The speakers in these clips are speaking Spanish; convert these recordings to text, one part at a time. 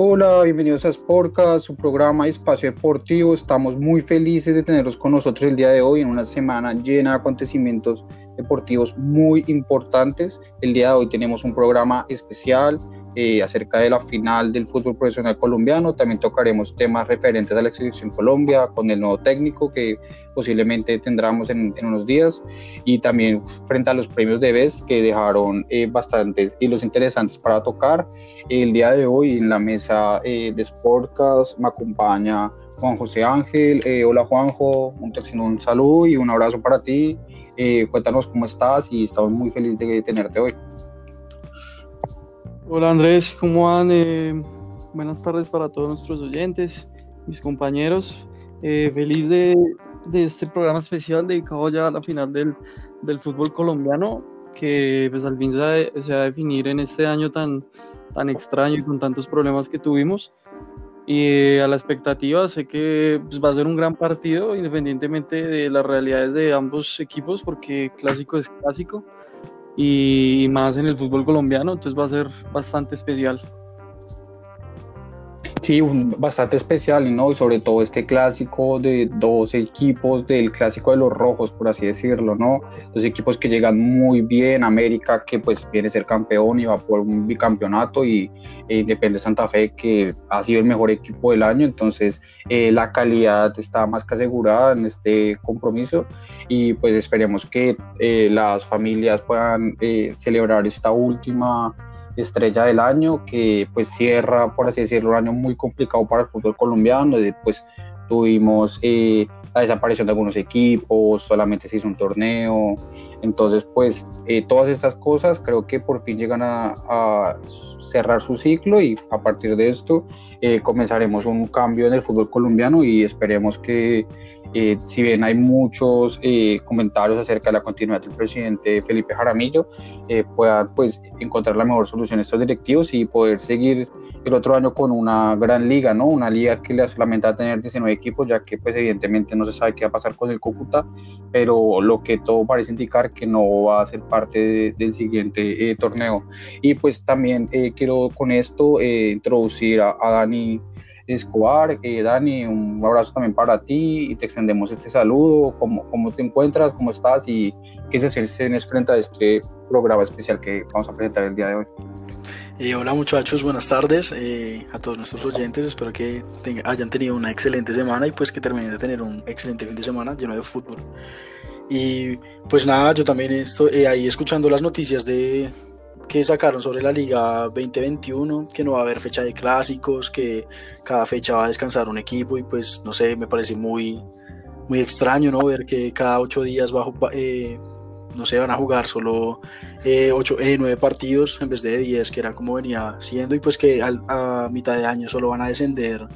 Hola, bienvenidos a Sportcast, su programa Espacio Deportivo. Estamos muy felices de tenerlos con nosotros el día de hoy en una semana llena de acontecimientos deportivos muy importantes. El día de hoy tenemos un programa especial eh, acerca de la final del fútbol profesional colombiano. También tocaremos temas referentes a la selección Colombia con el nuevo técnico que posiblemente tendremos en, unos días y también frente a los premios de BES que dejaron eh, bastantes hilos interesantes para tocar. El día de hoy en la mesa eh, de Sportcast me acompaña Juan José Ángel. hola Juanjo, un, un saludo y un abrazo para ti. cuéntanos cómo estás y estamos muy felices de tenerte hoy. Hola Andrés, ¿cómo van? Eh, buenas tardes para todos nuestros oyentes, mis compañeros. Eh, feliz de, este programa especial dedicado ya a la final del, fútbol colombiano, que pues al fin se, va a definir en este año tan, tan extraño y con tantos problemas que tuvimos. Y eh, a la expectativa, sé que pues, va a ser un gran partido, independientemente de las realidades de ambos equipos, porque clásico es clásico y más en el fútbol colombiano, entonces va a ser bastante especial. Sí, bastante especial, ¿no? Y sobre todo este clásico de dos equipos del clásico de los rojos, por así decirlo, ¿no? Dos equipos que llegan muy bien, América que pues viene a ser campeón y va por un bicampeonato y e Independiente Santa Fe que ha sido el mejor equipo del año, entonces eh, la calidad está más que asegurada en este compromiso y pues esperemos que eh, las familias puedan eh, celebrar esta última estrella del año, que pues cierra, por así decirlo, un año muy complicado para el fútbol colombiano, pues tuvimos eh, la desaparición de algunos equipos, solamente se hizo un torneo, entonces pues eh, todas estas cosas creo que por fin llegan a, cerrar su ciclo y a partir de esto eh, comenzaremos un cambio en el fútbol colombiano y esperemos que eh, si bien hay muchos eh, comentarios acerca de la continuidad del presidente Felipe Jaramillo, eh, puedan pues, encontrar la mejor solución a estos directivos y poder seguir el otro año con una gran liga, ¿no? Una liga que le solamente va a tener 19 equipos, ya que pues evidentemente no se sabe qué va a pasar con el Cúcuta, pero lo que todo parece indicar que no va a ser parte del siguiente torneo. Y pues también quiero con esto introducir a, a Dani Escobar. Eh, Dani, un abrazo también para ti y te extendemos este saludo. ¿Cómo, cómo te encuentras? ¿Cómo estás? ¿Y qué se tienes frente a este programa especial que vamos a presentar el día de hoy? Eh, hola muchachos, buenas tardes eh, a todos nuestros oyentes. Espero que hayan tenido una excelente semana y pues que terminen de tener un excelente fin de semana lleno de fútbol. Y pues nada, yo también estoy ahí escuchando las noticias de, que sacaron sobre la Liga 2021, que no va a haber fecha de clásicos, que cada fecha va a descansar un equipo y pues no sé, me parece muy, muy extraño, ¿no? Ver que cada ocho días bajo, eh, no sé, van a jugar solo eh, ocho, eh, nueve partidos en vez de diez, que era como venía siendo, y pues que a mitad de año solo van a descender,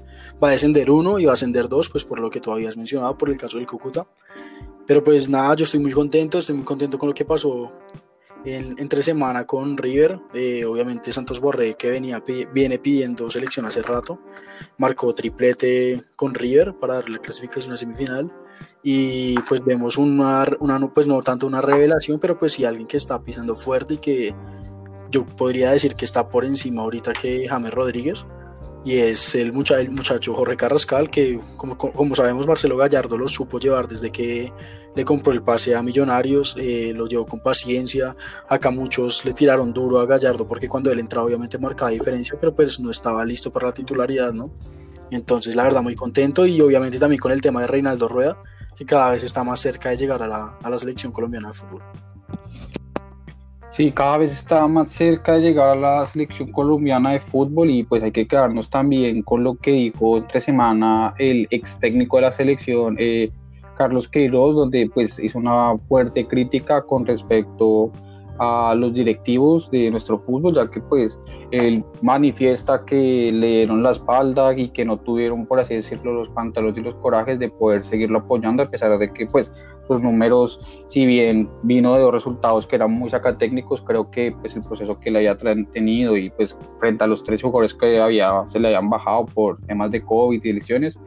va a descender uno y va a ascender dos, pues por lo que tú habías mencionado, por el caso del Cúcuta. Pero pues nada, yo estoy muy contento, estoy muy contento con lo que pasó entre semana con River. Eh, obviamente Santos Borré, que venía, viene pidiendo selección hace rato, marcó triplete con River para darle clasificación a semifinal. Y pues vemos una, una, pues no tanto una revelación, pero pues sí alguien que está pisando fuerte y que yo podría decir que está por encima ahorita que James Rodríguez. Y es el, el muchacho Jorge Carrascal, que como, como sabemos Marcelo Gallardo lo supo llevar desde que le compró el pase a Millonarios, eh, lo llevó con paciencia. Acá muchos le tiraron duro a Gallardo porque cuando él entraba obviamente marcaba diferencia, pero pues no estaba listo para la titularidad, ¿no? Entonces la verdad muy contento y obviamente también con el tema de Reinaldo Rueda, que cada vez está más cerca de llegar a la, a la selección colombiana de fútbol. Sí, cada vez está más cerca de llegar a la selección colombiana de fútbol y pues hay que quedarnos también con lo que dijo entre semana el ex técnico de la selección, eh, Carlos Queiroz, donde pues hizo una fuerte crítica con respecto a los directivos de nuestro fútbol, ya que pues él manifiesta que le dieron la espalda y que no tuvieron, por así decirlo, los pantalones y los corajes de poder seguirlo apoyando, a pesar de que pues sus números, si bien vino de dos resultados que eran muy sacatécnicos, creo que pues el proceso que le había tenido y pues frente a los tres jugadores que había, se le habían bajado por temas de COVID y lesiones,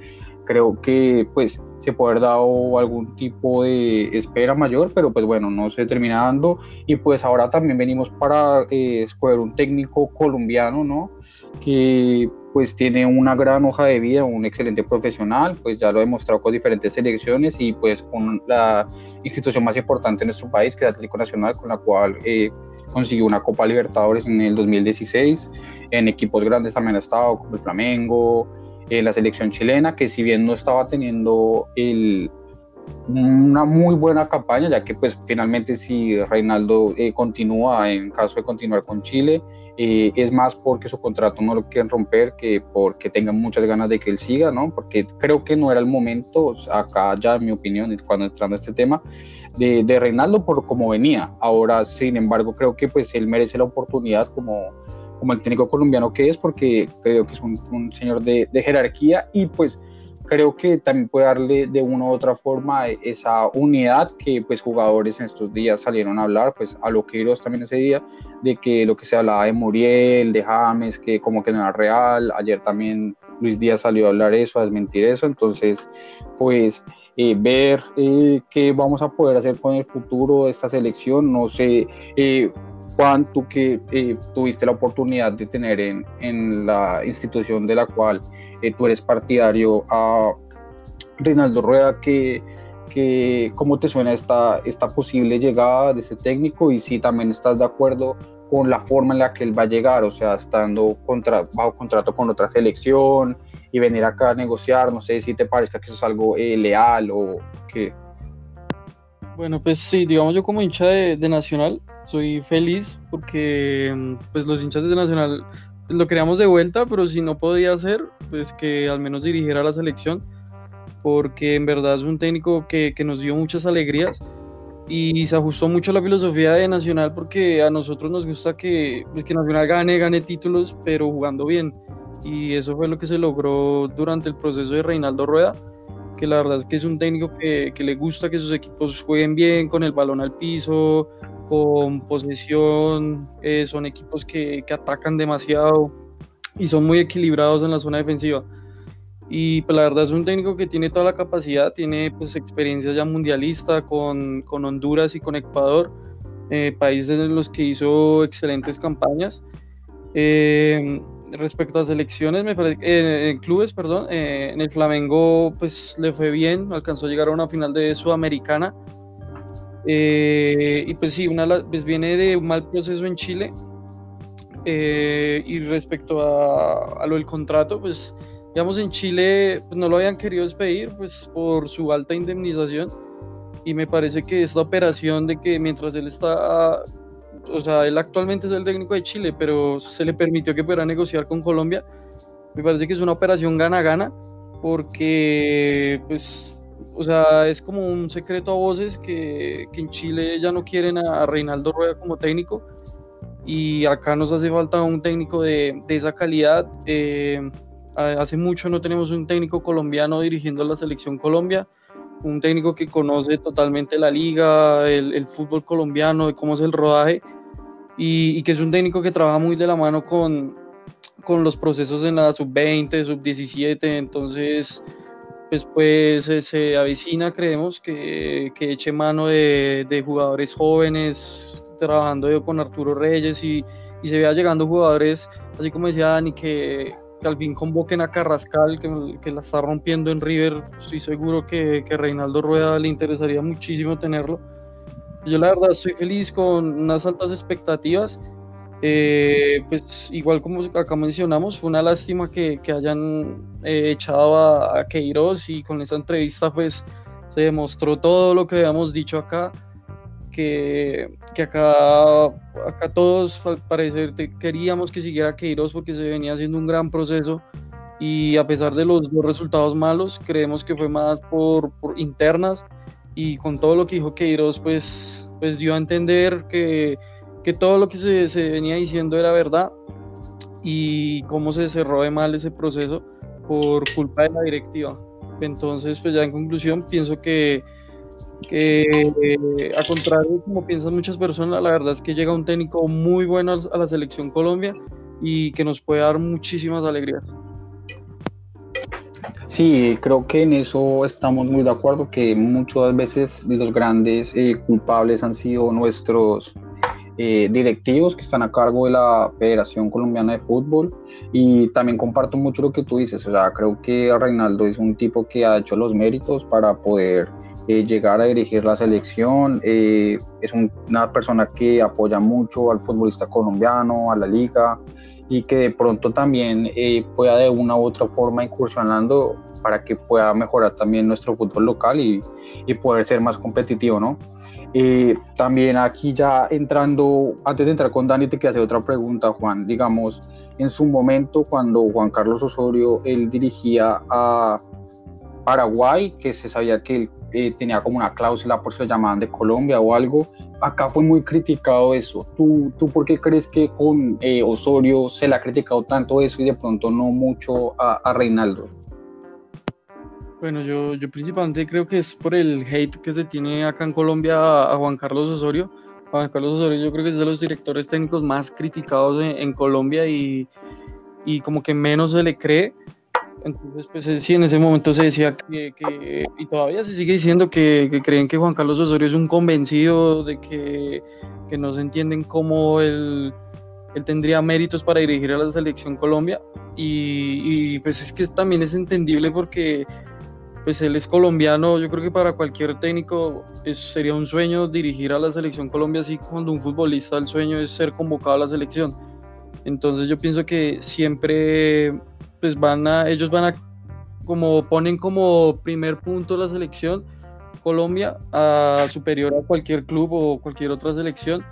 creo que pues se puede haber algún tipo de espera mayor, pero pues bueno, no se termina dando y pues ahora también venimos para eh, escoger un técnico colombiano, ¿no? Que pues tiene una gran hoja de vida, un excelente profesional, pues ya lo ha demostrado con diferentes selecciones y pues con la institución más importante en nuestro país, que es Atlético Nacional, con la cual eh, consiguió una Copa Libertadores en el 2016. En equipos grandes también ha estado, como el Flamengo, en la selección chilena, que si bien no estaba teniendo el, una muy buena campaña, ya que pues finalmente si Reinaldo eh, continúa, en caso de continuar con Chile, eh, es más porque su contrato no lo quieren romper que porque tengan muchas ganas de que él siga, ¿no? Porque creo que no era el momento, acá ya en mi opinión, cuando entrando a este tema, de, de Reinaldo por cómo venía. Ahora, sin embargo, creo que pues él merece la oportunidad como como el técnico colombiano que es, porque creo que es un, señor de, jerarquía y pues creo que también puede darle de una u otra forma esa unidad que pues jugadores en estos días salieron a hablar, pues a lo que Queiroz también ese día, de que lo que se hablaba de Muriel, de James, que como que no era real, ayer también Luis Díaz salió a hablar eso, a desmentir eso, entonces pues eh, ver eh, qué vamos a poder hacer con el futuro de esta selección, no sé. Eh, Juan, tú que tuviste la oportunidad de tener en, en la institución de la cual eh, tú eres partidario a Reinaldo Rueda, que, que, ¿cómo te suena esta, esta posible llegada de ese técnico? Y si también estás de acuerdo con la forma en la que él va a llegar, o sea, estando contra, bajo contrato con otra selección y venir acá a negociar, no sé si te parezca que eso es algo eh, leal o qué. Bueno, pues sí, digamos yo como hincha de, de, Nacional soy feliz porque pues los hinchas de Nacional lo queríamos de vuelta, pero si no podía ser, pues que al menos dirigiera la selección, porque en verdad es un técnico que, que nos dio muchas alegrías y se ajustó mucho a la filosofía de Nacional porque a nosotros nos gusta que, pues que Nacional gane, gane títulos, pero jugando bien. Y eso fue lo que se logró durante el proceso de Reinaldo Rueda, que la verdad es que es un técnico que, que le gusta que sus equipos jueguen bien, con el balón al piso, con posesión, eh, son equipos que, que, atacan demasiado y son muy equilibrados en la zona defensiva. Y pues, la verdad es un técnico que tiene toda la capacidad, tiene pues experiencia ya mundialista con, con Honduras y con Ecuador, eh, países en los que hizo excelentes campañas. Eh, respecto a selecciones, me parece, en clubes, perdón, en el Flamengo pues le fue bien, alcanzó a llegar a una final de Sudamericana eh, y pues sí, una pues viene de un mal proceso en Chile. Eh, y respecto a, a, lo del contrato, pues digamos en Chile pues, no lo habían querido despedir pues por su alta indemnización. Y me parece que esta operación de que mientras él está, o sea, él actualmente es el técnico de Chile, pero se le permitió que pudiera negociar con Colombia, me parece que es una operación gana-gana, porque pues o sea, es como un secreto a voces que, que en Chile ya no quieren a, Reinaldo Rueda como técnico. Y acá nos hace falta un técnico de, de esa calidad. Eh, hace mucho no tenemos un técnico colombiano dirigiendo la selección Colombia, un técnico que conoce totalmente la liga, el, el fútbol colombiano, de cómo es el rodaje. Y, y, que es un técnico que trabaja muy de la mano con, con los procesos en la sub-20, sub-17, entonces pues, pues se avicina, creemos, que, que eche mano de, de, jugadores jóvenes, trabajando con Arturo Reyes y, y, se vea llegando jugadores, así como decía Dani, que, que al fin convoquen a Carrascal, que, que, la está rompiendo en River. Estoy seguro que, que Reinaldo Rueda le interesaría muchísimo tenerlo. Yo la verdad estoy feliz con unas altas expectativas eh, pues igual como acá mencionamos, fue una lástima que, que hayan eh, echado a, a, y con esa entrevista pues se demostró todo lo que habíamos dicho acá, que, que acá, acá todos al parecer queríamos que siguiera Queiroz porque se venía haciendo un gran proceso y a pesar de los dos resultados malos, creemos que fue más por, por internas y con todo lo que dijo Queiroz pues, pues dio a entender que que todo lo que se, se, venía diciendo era verdad y cómo se cerró de mal ese proceso por culpa de la directiva. Entonces, pues ya en conclusión, pienso que, que eh, a contrario de como piensan muchas personas, la verdad es que llega un técnico muy bueno a la selección Colombia y que nos puede dar muchísimas alegrías. Sí, creo que en eso estamos muy de acuerdo, que muchas veces los grandes eh, culpables han sido nuestros eh, directivos que están a cargo de la Federación Colombiana de Fútbol y también comparto mucho lo que tú dices, o sea, creo que Reinaldo es un tipo que ha hecho los méritos para poder eh, llegar a dirigir la selección, eh, es una persona que apoya mucho al futbolista colombiano, a la liga y que de pronto también pueda de una u otra forma incursionando para que pueda mejorar también nuestro fútbol local y, y poder ser más competitivo, ¿no? Eh, también aquí ya entrando, antes de entrar con Dani, te quiero hacer otra pregunta, Juan. Digamos, en su momento, cuando Juan Carlos Osorio, él dirigía a Paraguay, que se sabía que él eh, tenía como una cláusula por si lo llamaban de Colombia o algo, acá fue muy criticado eso. ¿Tú, tú por qué crees que con eh, Osorio se le ha criticado tanto eso y de pronto no mucho a, a Reinaldo? Bueno, yo, yo principalmente creo que es por el hate que se tiene acá en Colombia a, Juan Carlos Osorio. Juan Carlos Osorio yo creo que es de los directores técnicos más criticados en, Colombia y, y, como que menos se le cree. Entonces, pues sí, en ese momento se decía que, que y todavía se sigue diciendo que, que, creen que Juan Carlos Osorio es un convencido de que, que no se entienden cómo él, él tendría méritos para dirigir a la selección Colombia. Y, y pues es que también es entendible porque pues él es colombiano, yo creo que para cualquier técnico sería un sueño dirigir a la selección Colombia, así cuando un futbolista el sueño es ser convocado a la selección. Entonces yo pienso que siempre pues van a, ellos van a, como ponen como primer punto la selección Colombia a superior a cualquier club o cualquier otra selección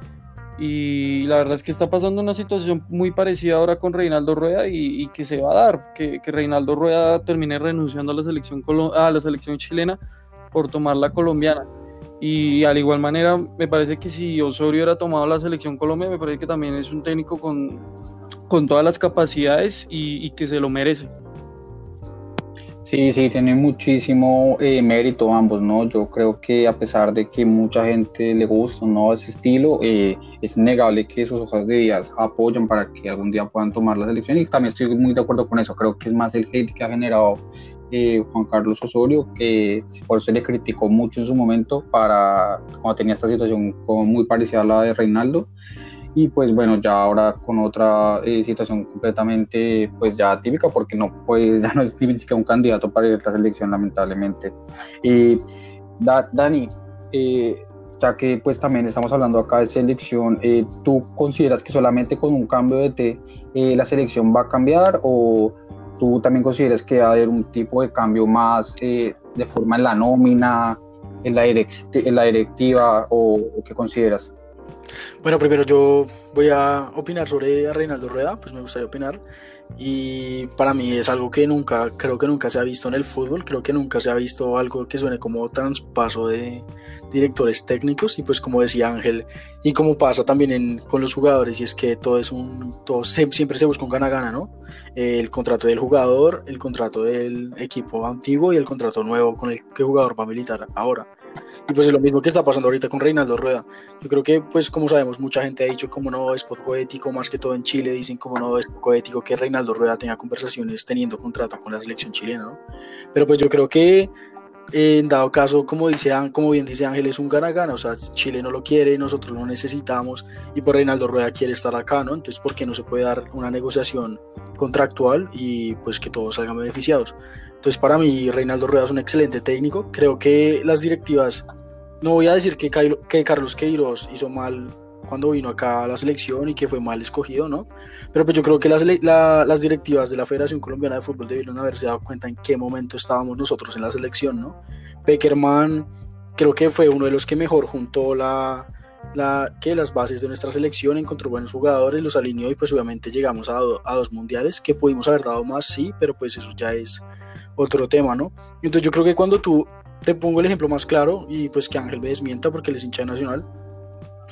y la verdad es que está pasando una situación muy parecida ahora con Reinaldo Rueda y, que se va a dar, que, Reinaldo Rueda termine renunciando a la, selección a la selección chilena por tomar la colombiana. Y al igual manera, me parece que si Osorio hubiera tomado la selección Colombia, me parece que también es un técnico con, con todas las capacidades y que se lo merece. Sí, sí, tiene muchísimo eh, mérito ambos, ¿no? Yo creo que a pesar de que mucha gente le gusta ¿no? ese estilo, eh, es innegable que sus hojas de vida apoyan para que algún día puedan tomar la selección y también estoy muy de acuerdo con eso. Creo que es más el hate que ha generado eh, Juan Carlos Osorio, que por eso le criticó mucho en su momento para cuando tenía esta situación como muy parecida a la de Reinaldo y pues bueno, ya ahora con otra eh, situación completamente pues ya típica porque no pues ya no es típica un candidato para ir a la selección lamentablemente. y Dani, eh, ya que pues también estamos hablando acá de selección, eh, ¿tú consideras que solamente con un cambio de T la selección va a cambiar o tú también consideras que va a haber un tipo de cambio más de forma en la nómina, en la, en la directiva o, o qué consideras? Bueno, primero yo voy a opinar sobre Reinaldo Rueda, pues me gustaría opinar. Y para mí es algo que nunca, creo que nunca se ha visto en el fútbol, creo que nunca se ha visto algo que suene como traspaso de directores técnicos y pues como decía Ángel, y como pasa también con los jugadores, y es que todo es un, todo siempre se busca un gana-gana, ¿no? el contrato del jugador, el contrato del equipo antiguo y el contrato nuevo con el que jugador va a militar ahora. Y pues es lo mismo que está pasando ahorita con Reinaldo Rueda. Yo creo que, pues como sabemos, mucha gente ha dicho como no es poco ético, más que todo en Chile dicen como no es poco ético que Reinaldo Rueda tenga conversaciones teniendo contrato con la selección chilena, ¿no? Pero pues yo creo que en dado caso, como, dice, como bien dice Ángel, es un gana-gana, o sea, Chile no lo quiere, nosotros lo necesitamos y por pues Reinaldo Rueda quiere estar acá, ¿no? Entonces, ¿por qué no se puede dar una negociación contractual y pues que todos salgan beneficiados? Entonces, para mí, Reinaldo Rueda es un excelente técnico. Creo que las directivas, no voy a decir que, que Carlos Queiroz hizo mal cuando vino acá a la selección y que fue mal escogido, ¿no? Pero pues yo creo que las, las directivas de la Federación Colombiana de Fútbol debieron haberse dado cuenta en qué momento estábamos nosotros en la selección, ¿no? Peckerman creo que fue uno de los que mejor juntó la, la, que las bases de nuestra selección, encontró buenos jugadores, los alineó y pues obviamente llegamos a, a dos mundiales que pudimos haber dado más, sí, pero pues eso ya es otro tema, ¿no? Entonces yo creo que cuando tú te pongo el ejemplo más claro y pues que Ángel me desmienta porque él es hincha nacional,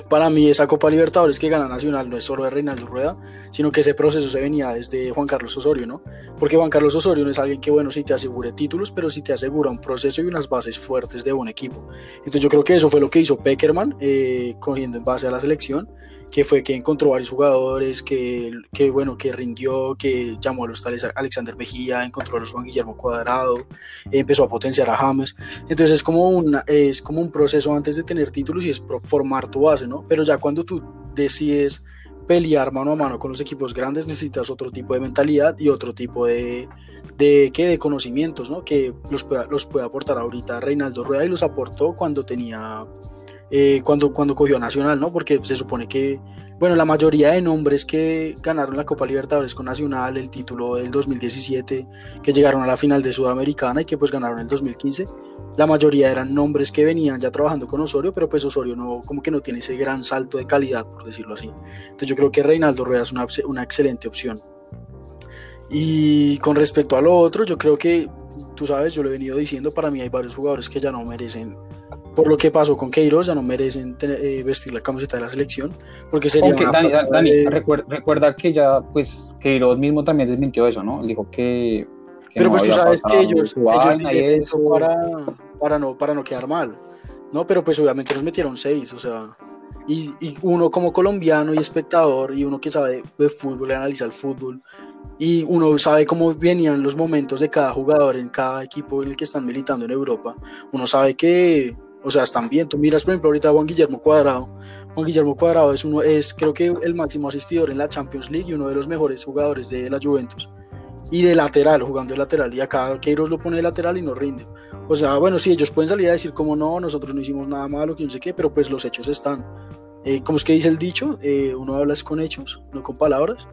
para mí esa Copa Libertadores que gana Nacional no es solo de Reinaldo Rueda, sino que ese proceso se venía desde Juan Carlos Osorio, ¿no? Porque Juan Carlos Osorio no es alguien que, bueno, sí te asegure títulos, pero sí te asegura un proceso y unas bases fuertes de un equipo. Entonces yo creo que eso fue lo que hizo Peckerman, eh, cogiendo en base a la selección, que fue que encontró varios jugadores, que, que, bueno, que rindió, que llamó a los tales Alexander Mejía, encontró a los Juan Guillermo Cuadrado, empezó a potenciar a James. Entonces es como, una, es como un proceso antes de tener títulos y es formar tu base, ¿no? Pero ya cuando tú decides pelear mano a mano con los equipos grandes necesitas otro tipo de mentalidad y otro tipo de, de, ¿qué? de conocimientos, ¿no? Que los pueda, los puede aportar ahorita Reinaldo Rueda y los aportó cuando tenía eh, cuando, cuando cogió Nacional, ¿no? Porque se supone que, bueno, la mayoría de nombres que ganaron la Copa Libertadores con Nacional, el título del 2017, que llegaron a la final de Sudamericana y que pues ganaron el 2015, la mayoría eran nombres que venían ya trabajando con Osorio, pero pues Osorio no, como que no tiene ese gran salto de calidad, por decirlo así. Entonces yo creo que Reinaldo Rueda es una, una excelente opción. Y con respecto a lo otro, yo creo que, tú sabes, yo lo he venido diciendo, para mí hay varios jugadores que ya no merecen por lo que pasó con Queiroz, ya no merecen eh, vestir la camiseta de la selección, porque sería Dani, recuerda, que ya, pues, Queiroz mismo también desmintió eso, ¿no? Dijo que... Pero pues tú sabes que ellos, ellos dicen eso para, para, no, para no quedar mal, ¿no? Pero pues obviamente nos metieron seis, o sea... Y, y, uno como colombiano y espectador, y uno que sabe de fútbol, analiza el fútbol, y uno sabe cómo venían los momentos de cada jugador en cada equipo en el que están militando en Europa, uno sabe que o sea, están bien. Tú miras, por ejemplo, ahorita a Juan Guillermo Cuadrado. Juan Guillermo Cuadrado es, uno, es creo que el máximo asistidor en la Champions League y uno de los mejores jugadores de la Juventus. Y de lateral, jugando de lateral. Y acá Queiroz lo pone de lateral y no rinde. O sea, bueno, sí, ellos pueden salir a decir como no, nosotros no hicimos nada malo, que no sé qué, pero pues los hechos están. Eh, como es que dice el dicho, eh, uno habla con hechos, no con palabras.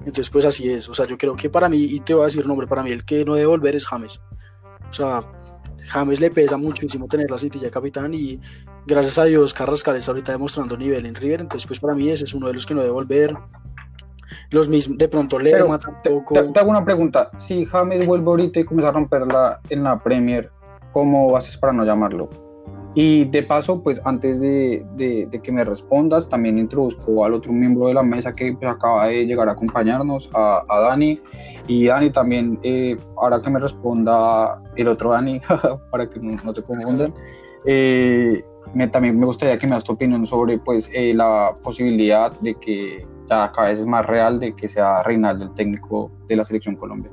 Entonces, pues así es. O sea, yo creo que para mí, y te voy a decir nombre, para mí el que no debe volver es James. O sea, James le pesa muchísimo tener la ya capitán y gracias a Dios Carrascal está ahorita demostrando nivel en River, entonces pues para mí ese es uno de los que no debe volver. Los mismos, de pronto Lerma tampoco. Te, hago una pregunta, si James vuelve ahorita y comienza a romperla en la Premier, ¿cómo haces para no llamarlo? Y de paso, pues antes de, de, que me respondas, también introduzco al otro miembro de la mesa que pues, acaba de llegar a acompañarnos, a, a Dani. Y Dani también, eh, ahora que me responda el otro Dani, para que no, no te confundan, eh, me, también me gustaría que me das tu opinión sobre pues, eh, la posibilidad de que ya cada vez es más real de que sea Reinaldo el técnico de la selección Colombia.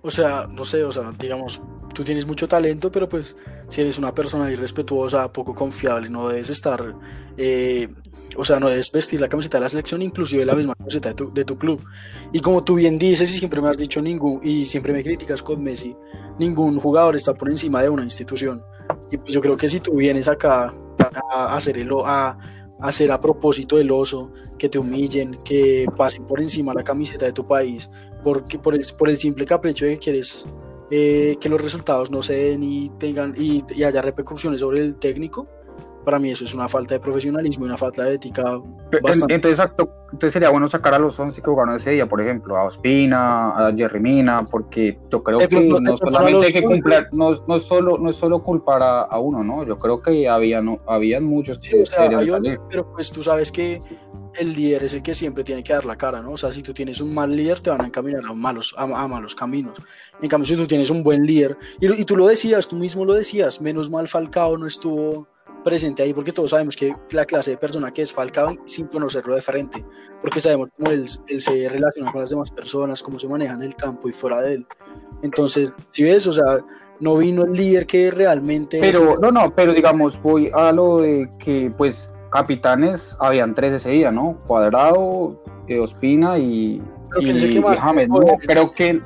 O sea, no sé, o sea, digamos, tú tienes mucho talento, pero pues si eres una persona irrespetuosa, poco confiable, no debes estar, eh, o sea, no debes vestir la camiseta de la selección, inclusive la misma camiseta de tu, de tu club. Y como tú bien dices y siempre me has dicho ningún, y siempre me criticas con Messi, ningún jugador está por encima de una institución. Y pues yo creo que si tú vienes acá a, hacer el, a, hacer a propósito del oso, que te humillen, que pasen por encima la camiseta de tu país, porque por el, por el simple capricho de que quieres eh, que los resultados no se den y, tengan, y, haya repercusiones sobre el técnico, para mí eso es una falta de profesionalismo y una falta de ética. Bastante. Entonces, entonces sería bueno sacar a los 11 que jugaron ese día, por ejemplo, a Ospina, a Jerry Mina, porque yo creo que no solamente hay que cumplir, no, no, es solo, no es solo culpar a, uno, ¿no? Yo creo que había, no, habían muchos que Pero pues tú sabes que el líder es el que siempre tiene que dar la cara, ¿no? O sea, si tú tienes un mal líder, te van a encaminar a malos, a, malos caminos. En cambio, si tú tienes un buen líder, y, y, tú lo decías, tú mismo lo decías, menos mal Falcao no estuvo presente ahí, porque todos sabemos que la clase de persona que es Falcao, sin conocerlo de frente, porque sabemos cómo él, se relaciona con las demás personas, cómo se maneja en el campo y fuera de él. Entonces, si ves, o sea, no vino el líder que realmente... Pero, no, no, pero digamos, voy a lo de que, pues, capitanes habían tres ese día, ¿no? Cuadrado, eh, Ospina y, y, James. No, creo que,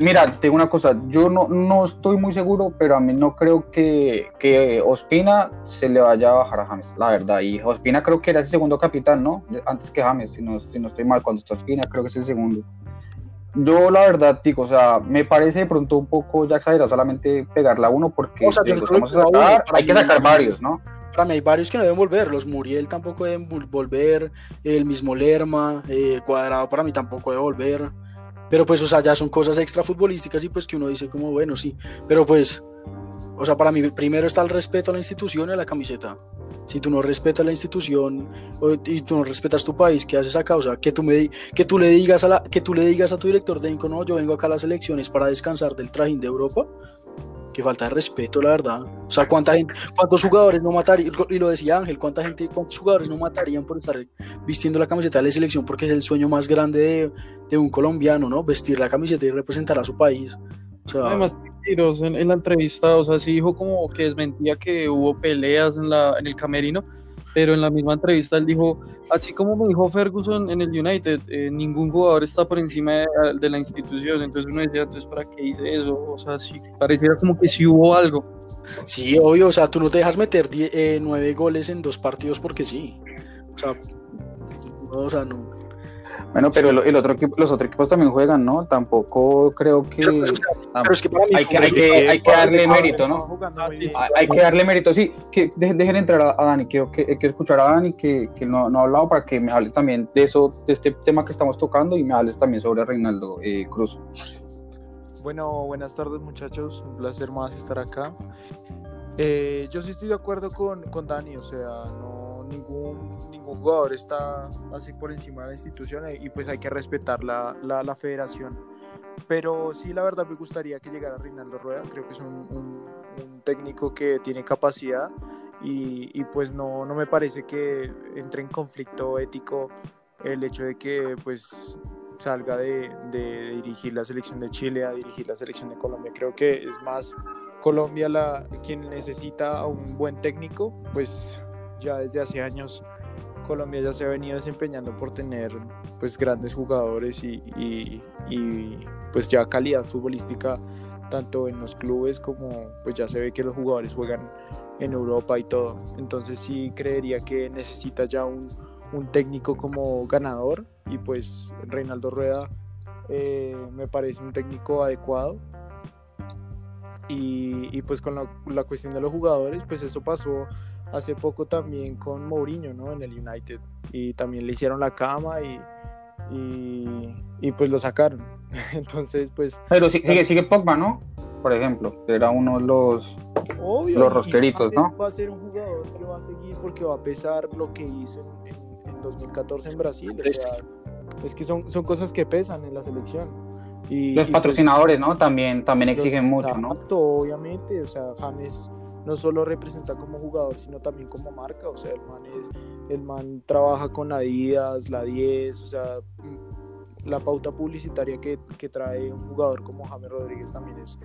mira, tengo una cosa, yo no, no estoy muy seguro, pero a mí no creo que, que Ospina se le vaya a bajar a James, la verdad. Y Ospina creo que era el segundo capitán, ¿no? Antes que James, si no, si no estoy mal, cuando está Ospina creo que es el segundo. Yo la verdad digo, o sea, me parece de pronto un poco ya exagerado solamente pegarla a uno porque hay que sacar varios, ¿no? Para mí hay varios que no deben volver. Los Muriel tampoco deben volver. El mismo Lerma, eh, Cuadrado para mí tampoco debe volver. Pero pues, o sea, ya son cosas extra futbolísticas y pues que uno dice como, bueno, sí. Pero pues, o sea, para mí primero está el respeto a la institución y a la camiseta. Si tú no respetas la institución y tú no respetas tu país, ¿qué haces acá? O sea, que tú, me, que tú, le, digas a la, que tú le digas a tu director de no, yo vengo acá a las elecciones para descansar del trajín de Europa Qué falta de respeto, la verdad. O sea, ¿cuánta gente, ¿cuántos jugadores no matarían? Y lo decía Ángel, ¿cuánta gente, cuántos jugadores no matarían por estar vistiendo la camiseta de la selección? Porque es el sueño más grande de, de un colombiano, ¿no? Vestir la camiseta y representar a su país. O sea, Además, en, en la entrevista, o sea, sí dijo como que desmentía que hubo peleas en, la, en el camerino, pero en la misma entrevista él dijo, así como me dijo Ferguson en el United, eh, ningún jugador está por encima de, la institución, entonces uno decía, entonces, ¿para qué hice eso? O sea, sí, pareciera como que sí hubo algo. Sí, obvio, o sea, tú no te dejas meter eh, nueve goles en dos partidos porque sí. O sea, no, o sea, no, bueno, pero el, otro equipo, los otros equipos también juegan, ¿no? Tampoco creo que. Pero, es que hay, que, hay, que, darle mérito, ¿no? Hay, que darle mérito, sí. Que dejen, entrar a, Dani, quiero que, hay que escuchar a Dani, que, que no, no, ha hablado, para que me hable también de eso, de este tema que estamos tocando y me hables también sobre Reinaldo eh, Cruz. Bueno, buenas tardes, muchachos. Un placer más estar acá. Eh, yo sí estoy de acuerdo con, con Dani, o sea, no ningún ningún jugador está así por encima de la institución y pues hay que respetar la, la, federación. Pero sí, la verdad me gustaría que llegara Reinaldo Rueda, creo que es un, un, técnico que tiene capacidad y, y, pues no, no me parece que entre en conflicto ético el hecho de que pues salga de, de, dirigir la selección de Chile a dirigir la selección de Colombia. Creo que es más Colombia la, quien necesita a un buen técnico, pues ya desde hace años Colombia ya se ha venido desempeñando por tener pues grandes jugadores y, y, pues ya calidad futbolística tanto en los clubes como pues ya se ve que los jugadores juegan en Europa y todo. Entonces sí creería que necesita ya un, un técnico como ganador y pues Reinaldo Rueda eh, me parece un técnico adecuado. Y, y pues con la, la, cuestión de los jugadores, pues eso pasó hace poco también con Mourinho, ¿no? En el United. Y también le hicieron la cama y, y, pues lo sacaron. Entonces, pues... Pero sigue, sigue Pogba, ¿no? Por ejemplo, era uno de los, Obvio, los rosqueritos, ¿no? Va a ser un jugador que va a seguir porque va a pesar lo que hizo en, 2014 en Brasil. O sea, es que son, son cosas que pesan en la selección. Y, los pues, patrocinadores, ¿no? También, también exigen mucho, ¿no? Obviamente, o sea, James no solo representa como jugador, sino también como marca. O sea, el man, el man trabaja con Adidas, la 10, o sea, mm, la pauta publicitaria que, que trae un jugador como James Rodríguez también es,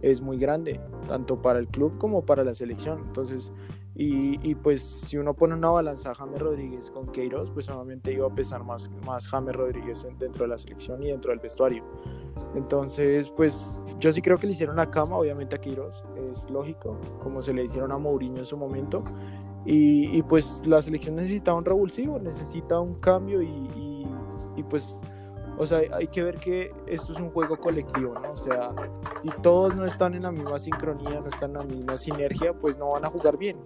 es muy grande, tanto para el club como para la selección. Entonces, y, pues si uno pone una balanza a James Rodríguez con Queiroz, pues obviamente iba a pesar más, más James Rodríguez dentro de la selección y dentro del vestuario. Entonces, pues yo sí creo que le hicieron la cama, obviamente a Queiroz, es lógico, como se le hicieron a Mourinho en su momento. Y, y pues la selección necesita un revulsivo, necesita un cambio y, y pues o sea, hay que ver que esto es un juego colectivo, ¿no? O sea, y todos no están en la misma sincronía, no están en la misma sinergia, pues no van a jugar bien.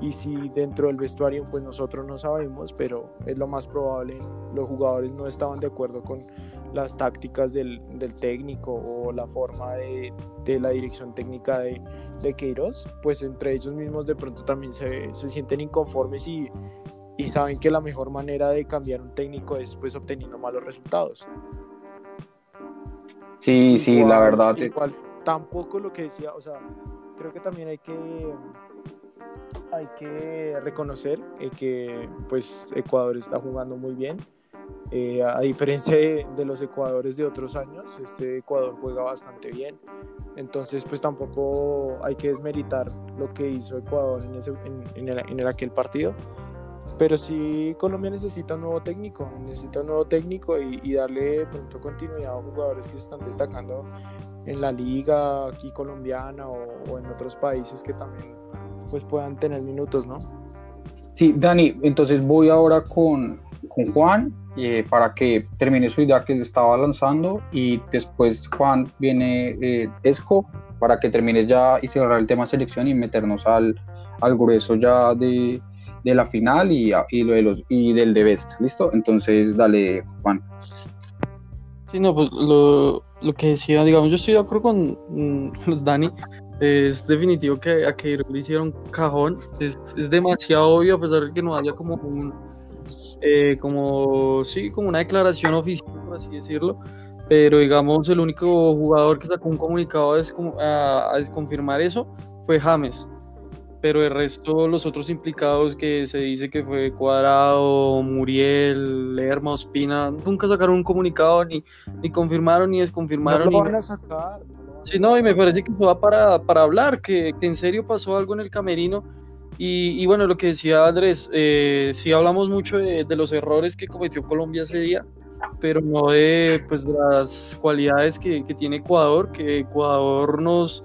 Y, y si dentro del vestuario, pues nosotros no sabemos, pero es lo más probable, los jugadores no estaban de acuerdo con las tácticas del, del técnico o la forma de, de la dirección técnica de, de Queiroz, pues entre ellos mismos de pronto también se, se sienten inconformes y y saben que la mejor manera de cambiar un técnico es pues obteniendo malos resultados. Sí, sí, la verdad. Igual, tampoco lo que decía, o sea, creo que también hay que hay que reconocer eh, que pues Ecuador está jugando muy bien. Eh, a diferencia de, los Ecuadores de otros años, este Ecuador juega bastante bien. Entonces, pues tampoco hay que desmeritar lo que hizo Ecuador en, ese, en, en aquel partido pero sí Colombia necesita un nuevo técnico, necesita un nuevo técnico y, darle pronto continuidad a jugadores que se están destacando en la liga aquí colombiana o, en otros países que también pues puedan tener minutos, ¿no? Sí, Dani, entonces voy ahora con, con Juan eh, para que termine su idea que estaba lanzando y después Juan viene eh, Esco para que termines ya y cerrar el tema selección y meternos al, al grueso ya de, de la final y, y, lo de los, y del de Best. ¿Listo? Entonces, dale, Juan. Sí, no, pues lo, lo que decía, digamos, yo estoy de acuerdo con mm, los Dani. Es definitivo que a que le hicieron cajón. Es, es, demasiado obvio, a pesar de que no haya como un. Eh, como, sí, como una declaración oficial, por así decirlo pero digamos el único jugador que sacó un comunicado a, desconfirmar eso fue James. Pero el resto, los otros implicados que se dice que fue Cuadrado, Muriel, Lerma, Ospina, nunca sacaron un comunicado, ni, ni confirmaron ni desconfirmaron. No lo van a sacar. Sí, no, y me parece que va para, para hablar, que, que, en serio pasó algo en el camerino. Y, y bueno, lo que decía Andrés, eh, sí hablamos mucho de, de, los errores que cometió Colombia ese día, pero no de pues, las cualidades que, que tiene Ecuador, que Ecuador nos,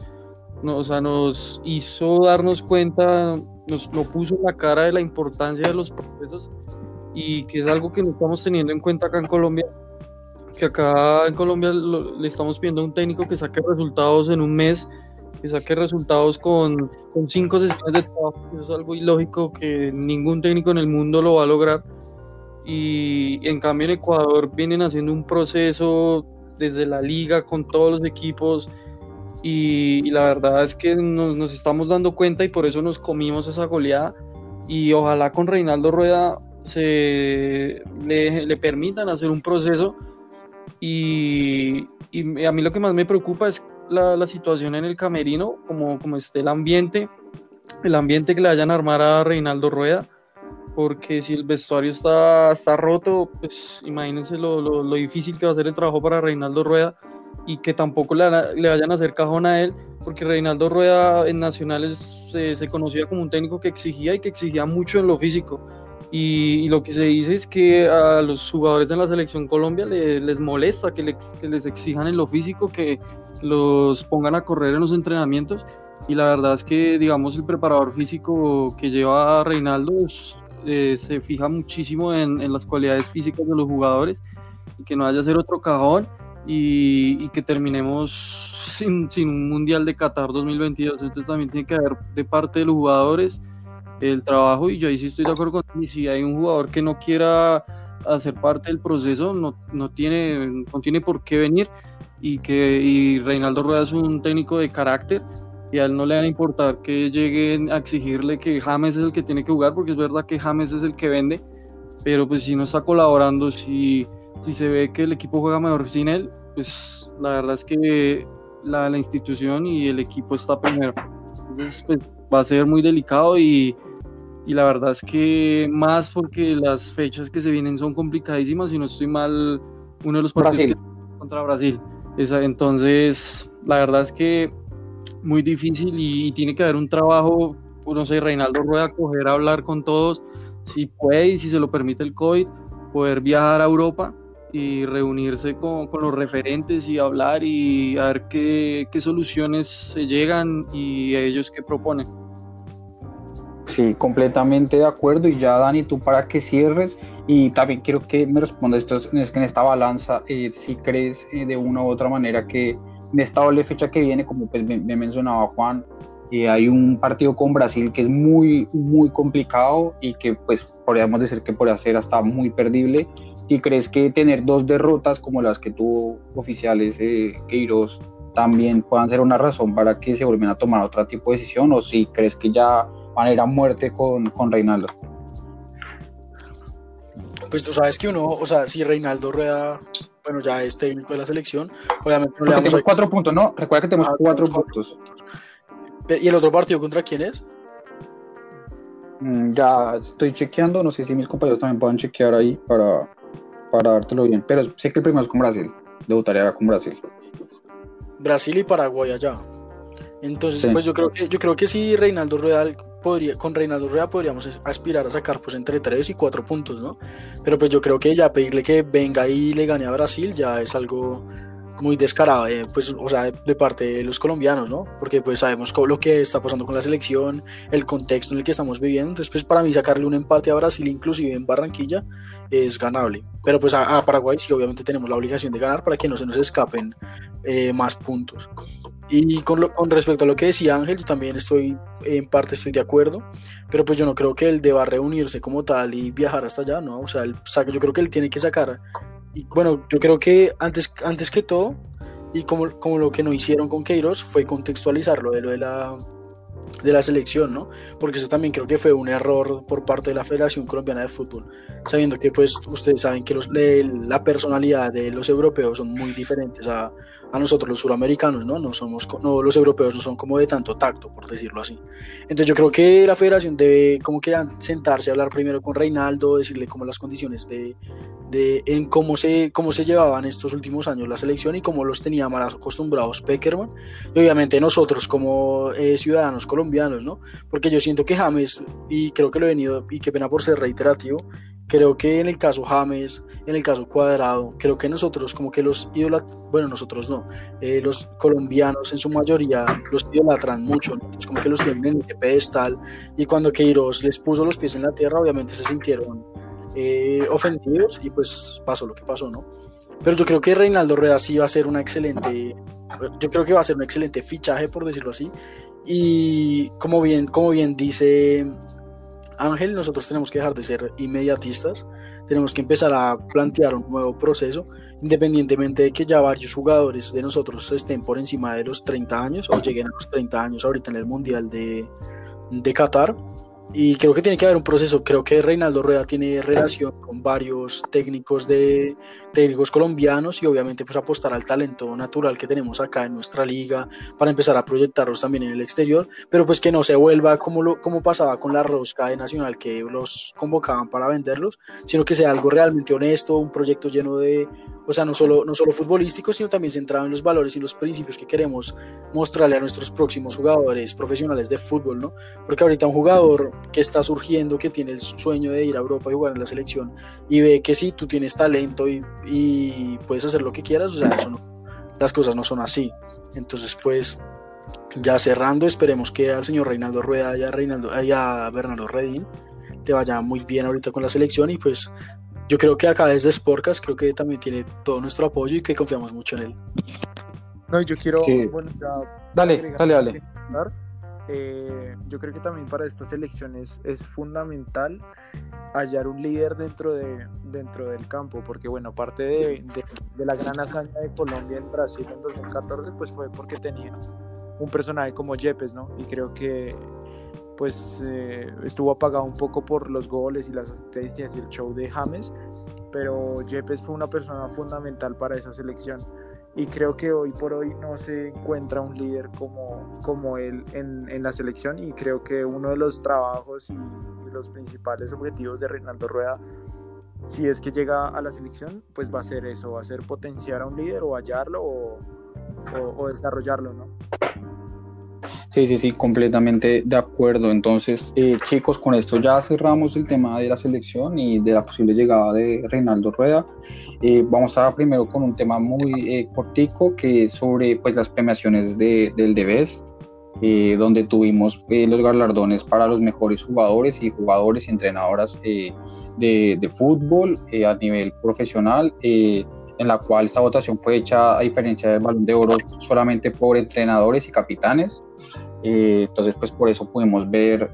nos, o sea, nos hizo darnos cuenta, nos lo puso en la cara de la importancia de los procesos y que es algo que no estamos teniendo en cuenta acá en Colombia que acá en Colombia le estamos pidiendo a un técnico que saque resultados en un mes, que saque resultados con, con cinco sesiones de trabajo. Eso es algo ilógico que ningún técnico en el mundo lo va a lograr. Y en cambio en Ecuador vienen haciendo un proceso desde la liga con todos los equipos. Y, la verdad es que nos, nos, estamos dando cuenta y por eso nos comimos esa goleada. Y ojalá con Reinaldo Rueda se le, le permitan hacer un proceso y, a mí lo que más me preocupa es la, situación en el camerino, como, como esté el ambiente, el ambiente que le vayan a armar a Reinaldo Rueda, porque si el vestuario está, está roto, pues imagínense lo, lo, difícil que va a ser el trabajo para Reinaldo Rueda y que tampoco le, le vayan a hacer cajón a él, porque Reinaldo Rueda en Nacionales se, se conocía como un técnico que exigía y que exigía mucho en lo físico y, lo que se dice es que a los jugadores en la selección Colombia les molesta que les, que les, exijan en lo físico, que los pongan a correr en los entrenamientos. Y la verdad es que, digamos, el preparador físico que lleva a Reinaldo eh, se fija muchísimo en, en, las cualidades físicas de los jugadores y que no haya ser otro cajón y, y que terminemos sin, sin un Mundial de Qatar 2022. Entonces también tiene que haber de parte de los jugadores el trabajo y yo ahí sí estoy de acuerdo con y si hay un jugador que no quiera hacer parte del proceso no, no, tiene, no tiene por qué venir y que y Reinaldo Rueda es un técnico de carácter y a él no le van a importar que lleguen a exigirle que James es el que tiene que jugar porque es verdad que James es el que vende pero pues si no está colaborando si, si se ve que el equipo juega mejor sin él pues la verdad es que la, la institución y el equipo está primero. Entonces pues va a ser muy delicado y, y la verdad es que más porque las fechas que se vienen son complicadísimas, y no estoy mal, uno de los partidos contra Brasil. Esa, entonces, la verdad es que muy difícil y, tiene que haber un trabajo, no sé, Reinaldo Rueda, coger a hablar con todos, si puede y si se lo permite el COVID, poder viajar a Europa y reunirse con, con los referentes y hablar y a ver qué, qué soluciones se llegan y ellos qué proponen. Sí, completamente de acuerdo. Y ya, Dani, tú para que cierres, y también quiero que me respondas esto, es que en esta balanza, eh, si crees eh, de una u otra manera que en esta doble fecha que viene, como pues me, mencionaba Juan, eh, hay un partido con Brasil que es muy, muy complicado y que pues podríamos decir que puede ser hasta muy perdible. Si crees que tener dos derrotas como las que tuvo oficiales eh, Queiroz también puedan ser una razón para que se vuelvan a tomar otro tipo de decisión o si crees que ya manera muerte con, con Reinaldo. Pues tú sabes que uno, o sea, si Reinaldo Rueda, bueno, ya es técnico de la selección, obviamente no le damos cuatro puntos, ¿no? Recuerda que tenemos ah, cuatro, puntos. ¿Y el otro partido contra quién es? Mm, ya estoy chequeando, no sé si mis compañeros también puedan chequear ahí para, para dártelo bien, pero sé que el primero es con Brasil, debutaría con Brasil. Brasil y Paraguay allá. Entonces, pues yo creo que yo creo que sí Reinaldo Rueda podría con Reinaldo Rueda podríamos aspirar a sacar pues entre 3 y 4 puntos, ¿no? Pero pues yo creo que ya pedirle que venga y le gane a Brasil ya es algo muy descarado, eh, pues, o sea, de parte de los colombianos, ¿no? Porque pues sabemos lo que está pasando con la selección, el contexto en el que estamos viviendo, entonces pues para mí sacarle un empate a Brasil, inclusive en Barranquilla, es ganable. Pero pues a, Paraguay sí, obviamente tenemos la obligación de ganar para que no se nos escapen eh, más puntos. Y con, con, respecto a lo que decía Ángel, yo también estoy, en parte estoy de acuerdo, pero pues yo no creo que él deba reunirse como tal y viajar hasta allá, ¿no? O sea, él, yo creo que él tiene que sacar, y bueno, yo creo que antes, antes que todo, y como, como lo que no hicieron con Queiroz, fue contextualizarlo de lo de la, de la selección, ¿no? Porque eso también creo que fue un error por parte de la Federación Colombiana de Fútbol, sabiendo que pues ustedes saben que los, la personalidad de los europeos son muy diferentes a, a nosotros los suramericanos, ¿no? No somos, no, los europeos no son como de tanto tacto, por decirlo así. Entonces yo creo que la federación debe como que sentarse a hablar primero con Reinaldo, decirle como las condiciones de, de en cómo se, cómo se llevaban estos últimos años la selección y cómo los tenía mal acostumbrados Peckerman. Y obviamente nosotros como eh, ciudadanos colombianos, ¿no? Porque yo siento que James, y creo que lo he venido, y qué pena por ser reiterativo, Creo que en el caso James, en el caso Cuadrado, creo que nosotros como que los idolatran, bueno, nosotros no, eh, los colombianos en su mayoría los idolatran mucho, es como que los tienen en el pedestal y cuando Queiroz les puso los pies en la tierra, obviamente se sintieron eh, ofendidos y pues pasó lo que pasó, ¿no? Pero yo creo que Reinaldo Rueda sí va a ser una excelente, yo creo que va a ser un excelente fichaje, por decirlo así, y como bien, como bien dice Ángel, nosotros tenemos que dejar de ser inmediatistas, tenemos que empezar a plantear un nuevo proceso, independientemente de que ya varios jugadores de nosotros estén por encima de los 30 años o lleguen a los 30 años ahorita en el Mundial de, de Qatar. Y creo que tiene que haber un proceso. Creo que Reinaldo Rueda tiene relación con varios técnicos de técnicos colombianos y obviamente pues apostar al talento natural que tenemos acá en nuestra liga para empezar a proyectarlos también en el exterior, pero pues que no se vuelva como lo como pasaba con la rosca de Nacional que los convocaban para venderlos, sino que sea algo realmente honesto, un proyecto lleno de o sea, no solo, no solo futbolístico, sino también centrado en los valores y los principios que queremos mostrarle a nuestros próximos jugadores profesionales de fútbol, ¿no? Porque ahorita un jugador que está surgiendo, que tiene el sueño de ir a Europa y jugar en la selección, y ve que sí, tú tienes talento y, y puedes hacer lo que quieras, o sea, eso las cosas no son así. Entonces, pues, ya cerrando, esperemos que al señor Reinaldo Rueda y a, Reinaldo, y a Bernardo Redín le vaya muy bien ahorita con la selección y pues yo creo que acá desde Sporcas creo que también tiene todo nuestro apoyo y que confiamos mucho en él. No, yo quiero, bueno, ya dale, dale, dale. Eh, yo creo que también para estas elecciones es fundamental hallar un líder dentro, de, dentro del campo, porque bueno, aparte de, de, la gran hazaña de Colombia en Brasil en 2014, pues fue porque tenía un personaje como Yepes, ¿no? Y creo que pues eh, estuvo apagado un poco por los goles y las asistencias y el show de James, pero Yepes fue una persona fundamental para esa selección y creo que hoy por hoy no se encuentra un líder como, como él en, en la selección y creo que uno de los trabajos y, los principales objetivos de Reinaldo Rueda si es que llega a la selección pues va a ser eso, va a ser potenciar a un líder o hallarlo o, o desarrollarlo, ¿no? Sí, sí, sí, completamente de acuerdo. Entonces, eh, chicos, con esto ya cerramos el tema de la selección y de la posible llegada de Reinaldo Rueda. Eh, vamos a primero con un tema muy eh, cortico que es sobre pues, las premiaciones de, del Debes, donde tuvimos los galardones para los mejores jugadores y jugadores y entrenadoras de, de, fútbol a nivel profesional en la cual esta votación fue hecha a diferencia del balón de oro solamente por entrenadores y capitanes. Eh, entonces, pues por eso pudimos ver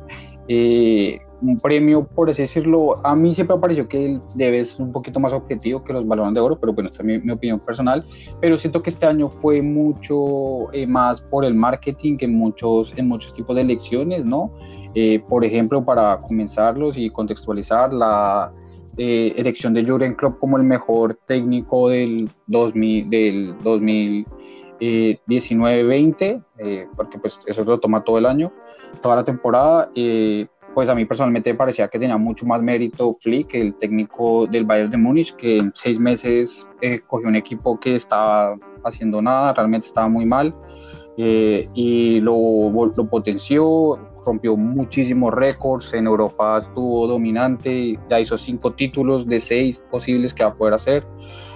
eh, un premio, por así decirlo. A mí siempre me pareció que el debe ser un poquito más objetivo que los balones de oro, pero bueno, esta es mi, opinión personal. Pero siento que este año fue mucho eh, más por el marketing que en muchos, en muchos tipos de elecciones, ¿no? por ejemplo, para comenzarlos y contextualizar la elección de Jurgen Klopp como el mejor técnico del 2000, del 2000 19-20, eh, eh, porque pues eso lo toma todo el año, toda la temporada. Eh, pues a mí personalmente me parecía que tenía mucho más mérito Flick, el técnico del Bayern de Múnich, que en seis meses cogió un equipo que estaba haciendo nada, realmente estaba muy mal, y lo, lo potenció, rompió muchísimos récords, en Europa estuvo dominante, ya hizo cinco títulos de seis posibles que va a poder hacer.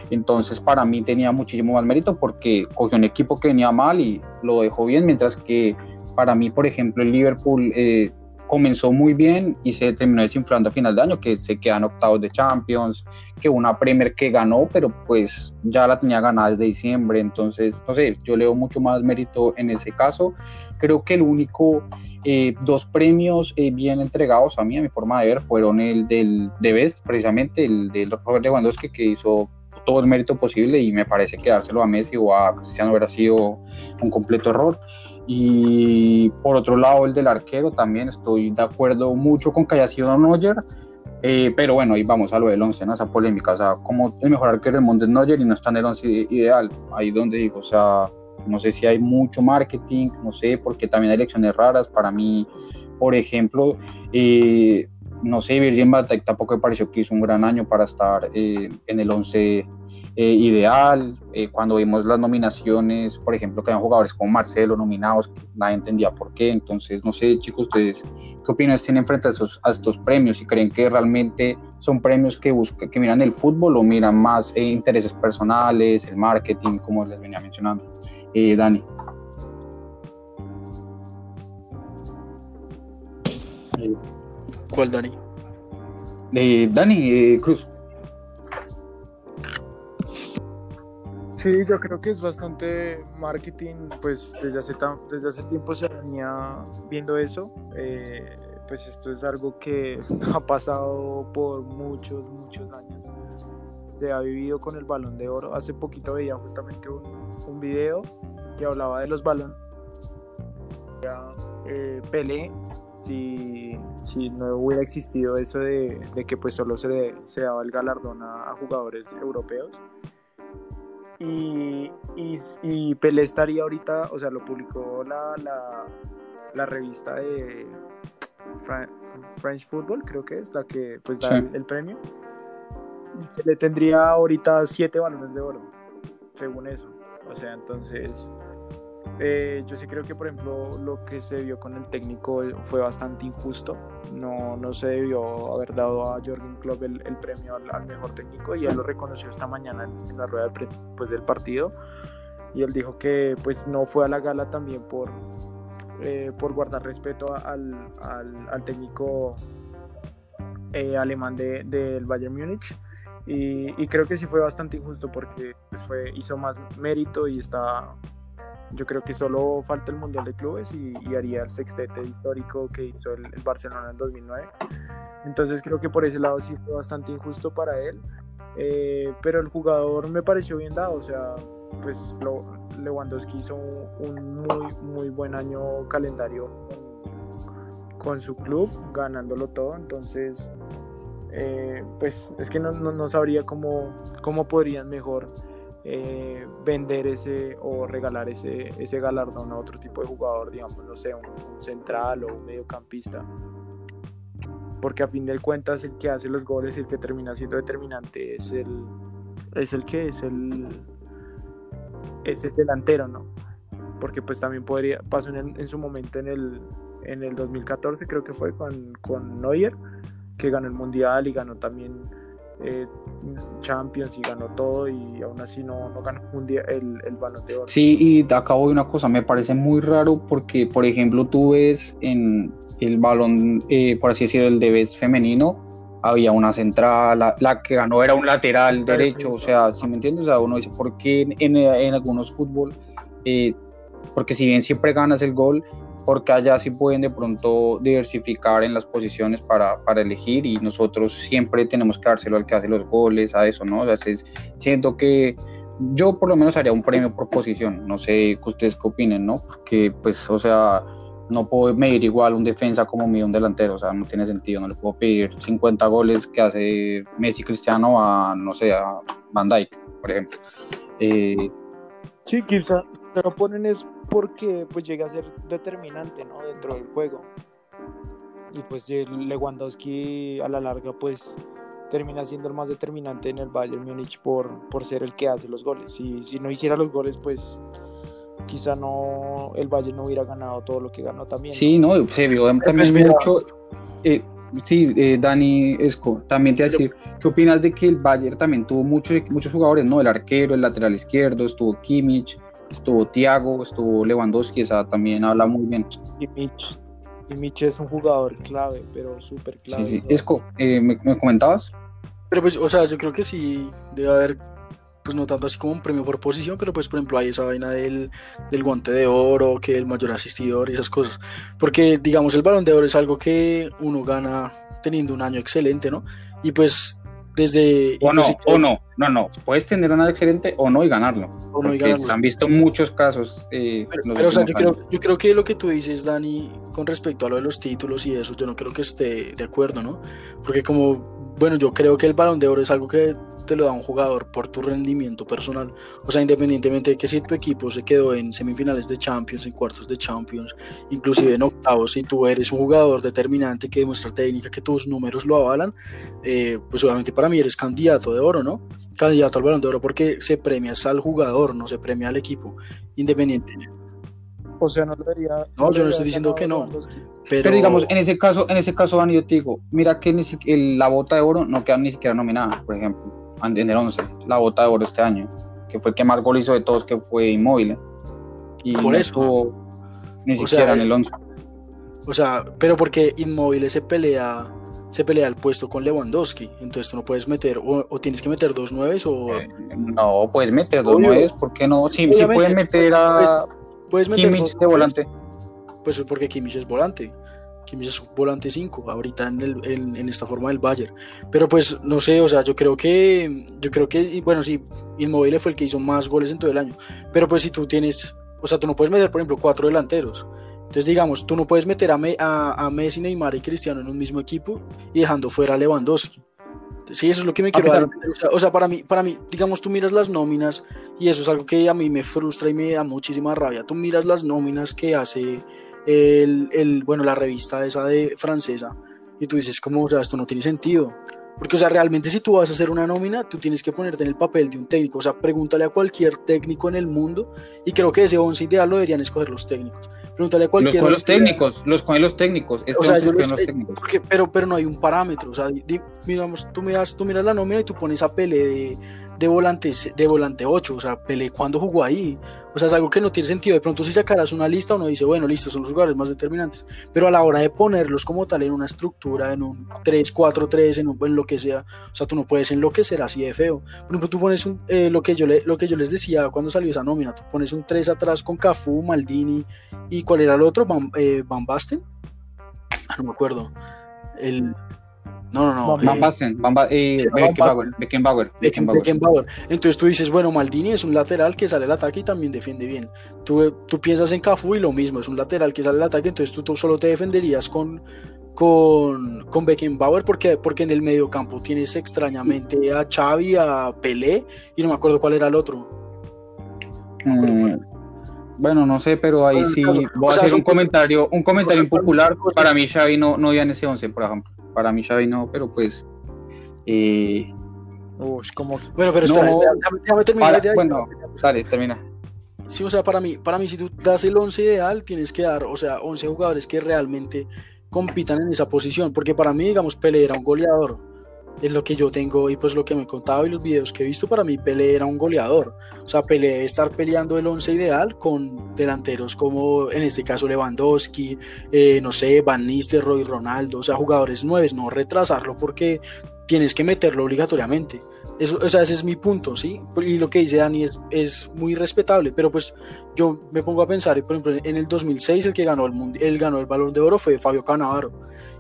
Entonces para mí tenía muchísimo más mérito porque cogió un equipo que venía mal y lo dejó bien, mientras que para mí, por ejemplo, el Liverpool eh, comenzó muy bien y se terminó desinflando a final de año, que se quedan octavos de Champions, que una Premier que ganó, pero pues ya la tenía ganada desde diciembre, entonces, no sé, yo leo mucho más mérito en ese caso. Creo que el único eh, dos premios eh, bien entregados a mí, a mi forma de ver, fueron el del de Best, precisamente, el del Robert Lewandowski, que hizo todo el mérito posible y me parece que dárselo a Messi o a Cristiano hubiera sido un completo error. Y por otro lado, el del arquero también estoy de acuerdo mucho con que haya sido Neuer, eh, pero bueno, ahí vamos a lo del 11, ¿no? Esa polémica, o sea, como el mejor arquero del mundo es Neuer y no está en el 11 ideal, ahí donde digo, o sea, no sé si hay mucho marketing, no sé, porque también hay elecciones raras, para mí, por ejemplo, eh, no sé, Virgin van tampoco me pareció que hizo un gran año para estar eh, en el 11 eh, ideal. Eh, cuando vimos las nominaciones, por ejemplo, que habían jugadores como Marcelo nominados, nadie entendía por qué. Entonces, no sé, chicos, ustedes, ¿qué opiniones tienen frente a, estos premios? ¿Y creen que realmente son premios que, buscan, que miran el fútbol o miran más intereses personales, el marketing, como les venía mencionando? Dani. ¿Cuál, Dani? Dani Cruz. Sí, yo creo que es bastante marketing, pues desde hace, desde hace tiempo se venía viendo eso, eh, pues esto es algo que ha pasado por muchos, muchos años. Se ha vivido con el balón de oro. Hace poquito veía justamente un, un video que hablaba de los balones. Eh, Pelé, si, si, no hubiera existido eso de, de que pues solo se, se daba el galardón a, a jugadores europeos, y, y, Pelé estaría ahorita, o sea, lo publicó la, la, revista de French Football, creo que es la que pues da el, premio. Le tendría ahorita siete balones de oro, según eso. O sea, entonces eh, yo sí creo que, por ejemplo, lo que se vio con el técnico fue bastante injusto. No, no se debió haber dado a Jorgen Klopp el, premio al, mejor técnico y él lo reconoció esta mañana en, la rueda pues, del partido. Y él dijo que pues no fue a la gala también por, eh, por guardar respeto al, al, técnico eh, alemán del de, Bayern Múnich. Y, y, creo que sí fue bastante injusto porque pues, fue, hizo más mérito y está yo creo que solo falta el Mundial de Clubes y, haría el sextete histórico que hizo el, Barcelona en 2009. Entonces creo que por ese lado sí fue bastante injusto para él. Eh, pero el jugador me pareció bien dado, o sea, pues Lewandowski hizo un, muy, muy buen año calendario con, su club, ganándolo todo. Entonces, eh, pues es que no, no, sabría cómo, cómo podrían mejor eh, vender ese o regalar ese, ese galardón a otro tipo de jugador, digamos, no sé, un, central o un mediocampista. Porque a fin de cuentas el que hace los goles, el que termina siendo determinante es el, es el que es el, es el delantero, ¿no? Porque pues también podría, pasó en, en su momento en el, en el 2014 creo que fue con, con Neuer, que ganó el Mundial y ganó también eh, Champions y ganó todo y aún así no, no ganó un día el, el balón de oro. Sí, y acabo de una cosa, me parece muy raro porque, por ejemplo, tú ves en el balón, eh, por así decirlo, el de vez femenino, había una central, la, que ganó era un lateral derecho, o sea, si me entiendes, o sea, uno dice, ¿por qué en, en, algunos fútbol, eh, porque si bien siempre ganas el gol, porque allá sí pueden de pronto diversificar en las posiciones para, para, elegir y nosotros siempre tenemos que dárselo al que hace los goles, a eso, ¿no? O sea, siento que yo por lo menos haría un premio por posición, no sé ustedes qué opinen, ¿no? Porque pues, o sea, no puedo medir igual un defensa como un delantero, o sea, no tiene sentido, no le puedo pedir 50 goles que hace Messi Cristiano a, no sé, a Van Dijk, por ejemplo. Eh, sí, quizá te lo ponen es porque pues llega a ser determinante ¿no? dentro del juego. Y pues Lewandowski a la larga pues termina siendo el más determinante en el Bayern Múnich por, por ser el que hace los goles. Y si no hiciera los goles pues quizá no el Bayern no hubiera ganado todo lo que ganó también. Sí, no, se vio también mucho... Eh, sí, eh, Dani Esco, también te voy a decir, ¿qué opinas de que el Bayern también tuvo muchos, muchos jugadores, ¿no? El arquero, el lateral izquierdo, estuvo Kimmich, estuvo Thiago, estuvo Lewandowski, esa también habla muy bien. Y Mitch, y Mitch es un jugador clave, pero súper clave. Sí, sí. Esco, eh, ¿me, comentabas? Pero pues, o sea, yo creo que sí debe haber, pues no tanto así como un premio por posición, pero pues por ejemplo hay esa vaina del, del guante de oro, que el mayor asistidor y esas cosas. Porque digamos, el balón de oro es algo que uno gana teniendo un año excelente, ¿no? Y pues desde... O no, o no, no, no. Puedes tener una excelente o no y ganarlo. O no y ganarlo. se han visto muchos casos. eh, Pero, pero, o sea, yo creo, yo creo que lo que tú dices, Dani, con respecto a lo de los títulos y eso, yo no creo que esté de acuerdo, ¿no? Porque como, bueno, yo creo que el balón de oro es algo que te lo da un jugador por tu rendimiento personal. O sea, independientemente de que si tu equipo se quedó en semifinales de Champions, en cuartos de Champions, inclusive en octavos, si tú eres un jugador determinante que demuestra técnica, que tus números lo avalan, eh, pues obviamente para mí eres candidato de oro, ¿no? Candidato al balón de oro porque se premia es al jugador, no se premia al equipo. Independiente, O sea, no debería. No, yo no estoy diciendo que no. Pero, Pero digamos, en ese caso, en ese caso, Dani, yo te digo, mira que ni si- el- la bota de oro no queda ni siquiera nominada, por ejemplo, en el 11, la bota de oro este año, que fue el que más gol hizo de todos, que fue Inmóvil. Y Por no eso. estuvo ni O siquiera sea, en el 11. o sea, pero porque Inmóvil se pelea, se pelea el puesto con Lewandowski, entonces tú no puedes meter, o, o tienes que meter dos nueves, o Eh, no, puedes meter dos nueves, ¿por qué no? Sí, sí pueden meter a puedes meter Kimmich dos de volante. Pues porque Kimmich es volante. Kimmich es volante 5 ahorita en, el, en, en esta forma del Bayern. Pero pues no sé, o sea, yo creo que, yo creo que, bueno, sí, Inmóvil fue el que hizo más goles en todo el año. Pero pues si tú tienes, o sea, tú no puedes meter, por ejemplo, cuatro delanteros. Entonces, digamos, tú no puedes meter a, Me- a, a Messi, Neymar y Cristiano en un mismo equipo y dejando fuera a Lewandowski. Sí, eso es lo que me quiero dar. O sea, para mí, para mí, digamos, tú miras las nóminas y eso es algo que a mí me frustra y me da muchísima rabia. Tú miras las nóminas que hace el, el, bueno, la revista esa de francesa y tú dices, como, o sea, esto no tiene sentido. Porque, o sea, realmente si tú vas a hacer una nómina, tú tienes que ponerte en el papel de un técnico. O sea, pregúntale a cualquier técnico en el mundo y creo que ese 11 ideal lo deberían escoger los técnicos. Pregúntale a Los cualquier... con los técnicos, los con los técnicos. Este O sea, yo los técnicos. porque, pero, pero no hay un parámetro. O sea, di- miramos, tú, miras, tú miras la nómina y tú pones a Pelé de, de, volante, de volante 8. O sea, Pelé, ¿cuándo jugó ahí? O sea, es algo que no tiene sentido. De pronto, si sacaras una lista, uno dice, bueno, listo, son los jugadores más determinantes. Pero a la hora de ponerlos como tal en una estructura, en un 3-4-3, en, un- en lo que sea, o sea, tú no puedes enloquecer así de feo. Por ejemplo, tú pones un, eh, lo, que yo lo que yo les decía cuando salió esa nómina, tú pones un 3 atrás con Cafú, Maldini y ¿cuál era el otro? Van, eh, Basten. Ah, no me acuerdo. El... No, no, no. Van eh, Basten, Van Ba- eh, sí, Van Beckenbauer, Beckenbauer, Becken- Beckenbauer. Beckenbauer. Entonces tú dices, bueno, Maldini es un lateral que sale al ataque y también defiende bien. Tú, tú piensas en Cafú y lo mismo, es un lateral que sale al ataque, entonces tú, tú solo te defenderías con, con, con Beckenbauer porque, porque en el medio campo tienes extrañamente a Xavi, a Pelé y no me acuerdo cuál era el otro. Mm, bueno, no sé, pero ahí Bueno, sí caso, voy a hacer un comentario, un comentario impopular. Para mí Xavi no, no iba en ese 11, por ejemplo. Para mí Xavi no, pero pues... eh, Uy, como Bueno, pero No, espera, espera, déjame, déjame terminar para- bueno, dale, termina. Sí, o sea, para mí, para mí, si tú das el 11 ideal, tienes que dar, o sea, 11 jugadores que realmente compitan en esa posición, porque para mí, digamos, Pelé era un goleador, es lo que yo tengo y pues lo que me he contado y los videos que he visto, para mí Pelé era un goleador, o sea, Pelé debe estar peleando el 11 ideal con delanteros como, en este caso, Lewandowski, eh, no sé, Van Nistelrooy, Ronaldo, o sea, jugadores nuevos, no retrasarlo porque tienes que meterlo obligatoriamente. Eso, o sea, ese es mi punto, ¿sí? Y lo que dice Dani es, es muy respetable, pero pues yo me pongo a pensar, por ejemplo, en el 2006 el que ganó el, mundi- él ganó el Balón de Oro fue Fabio Cannavaro.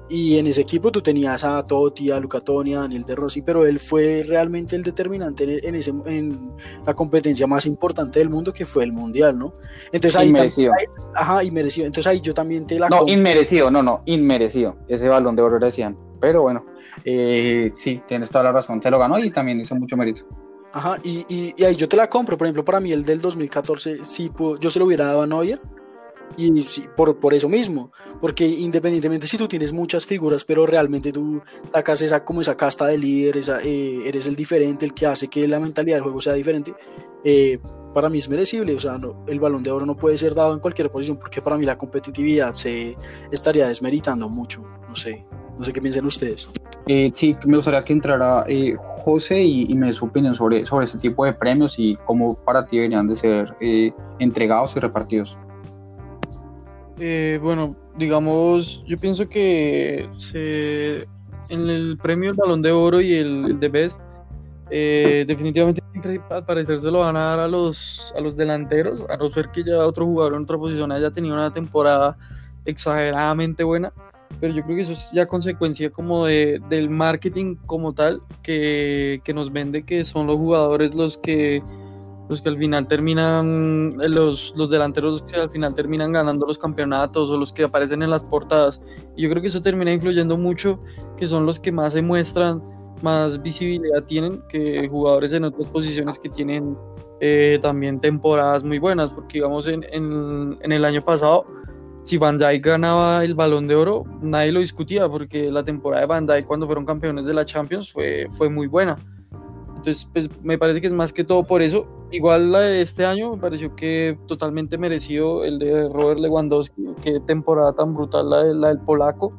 Y en ese equipo tú tenías a Totti, a Luca Toni, a Daniel De Rossi, pero él fue realmente el determinante en, ese, en la competencia más importante del mundo que fue el Mundial, ¿no? Entonces ahí, Inmerecido. ahí- ajá, y merecido. Entonces ahí yo también te la No, inmerecido, no, no, inmerecido. Ese balón de oro decían. Pero bueno, eh, sí, tienes toda la razón. Se lo ganó y también hizo mucho mérito. Ajá, y, y, y ahí yo te la compro. Por ejemplo, para mí el del 2014, sí, yo se lo hubiera dado a Neuer. Y sí, por, por eso mismo, porque independientemente si tú tienes muchas figuras, pero realmente tú sacas esa, como esa casta de líder, esa, eh, eres el diferente, el que hace que la mentalidad del juego sea diferente, eh, para mí es merecible. O sea, no, el balón de oro no puede ser dado en cualquier posición, porque para mí la competitividad se estaría desmeritando mucho. No sé, no sé qué piensan ustedes. Eh, sí, me gustaría que entrara eh, José y, y me dé su opinión sobre, sobre ese tipo de premios y cómo para ti deberían de ser eh, entregados y repartidos. Eh, bueno, digamos, yo pienso que en el premio el Balón de Oro y el, el de Best, eh, definitivamente al parecer se lo van a dar a los, a los delanteros, a no ser que ya otro jugador en otra posición haya tenido una temporada exageradamente buena. pero yo creo que eso es ya consecuencia como de, del marketing como tal, que, que nos vende que son los jugadores los que los que al final terminan, los, los delanteros que al final terminan ganando los campeonatos o los que aparecen en las portadas. Y yo creo que eso termina influyendo mucho, que son los que más se muestran, más visibilidad tienen que jugadores en otras posiciones que tienen eh, también temporadas muy buenas, porque digamos en, en, en, el año pasado, si Van Dijk ganaba el balón de oro, nadie lo discutía, porque la temporada de Van Dijk cuando fueron campeones de la Champions fue, fue muy buena. Entonces, pues me parece que es más que todo por eso. Igual la de este año me pareció que totalmente merecido el de Robert Lewandowski, qué temporada tan brutal la, de, la del polaco,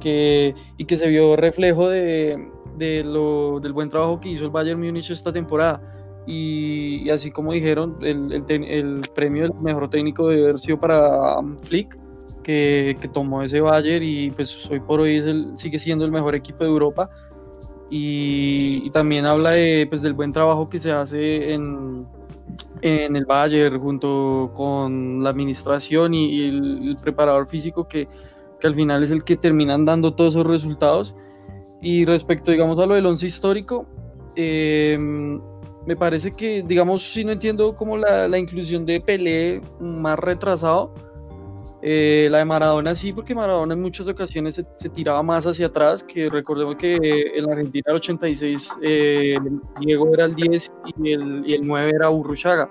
que, y que se vio reflejo de, de lo, del buen trabajo que hizo el Bayern Múnich esta temporada. Y, y así como dijeron, el, el, el, premio del mejor técnico debe haber sido para Flick, que, que, tomó ese Bayern y pues hoy por hoy es el, sigue siendo el mejor equipo de Europa y, y, también habla de, pues, del buen trabajo que se hace en, en el Bayern junto con la administración y, y el, el, preparador físico que, que, al final es el que terminan dando todos esos resultados. Y respecto, digamos, a lo del once histórico, eh, me parece que, digamos, si no entiendo como la, la inclusión de Pelé más retrasado, eh, la de Maradona sí, porque Maradona en muchas ocasiones se, se, tiraba más hacia atrás, que recordemos que en la Argentina el 86 eh, Diego era el 10 y el, y el 9 era Urruchaga.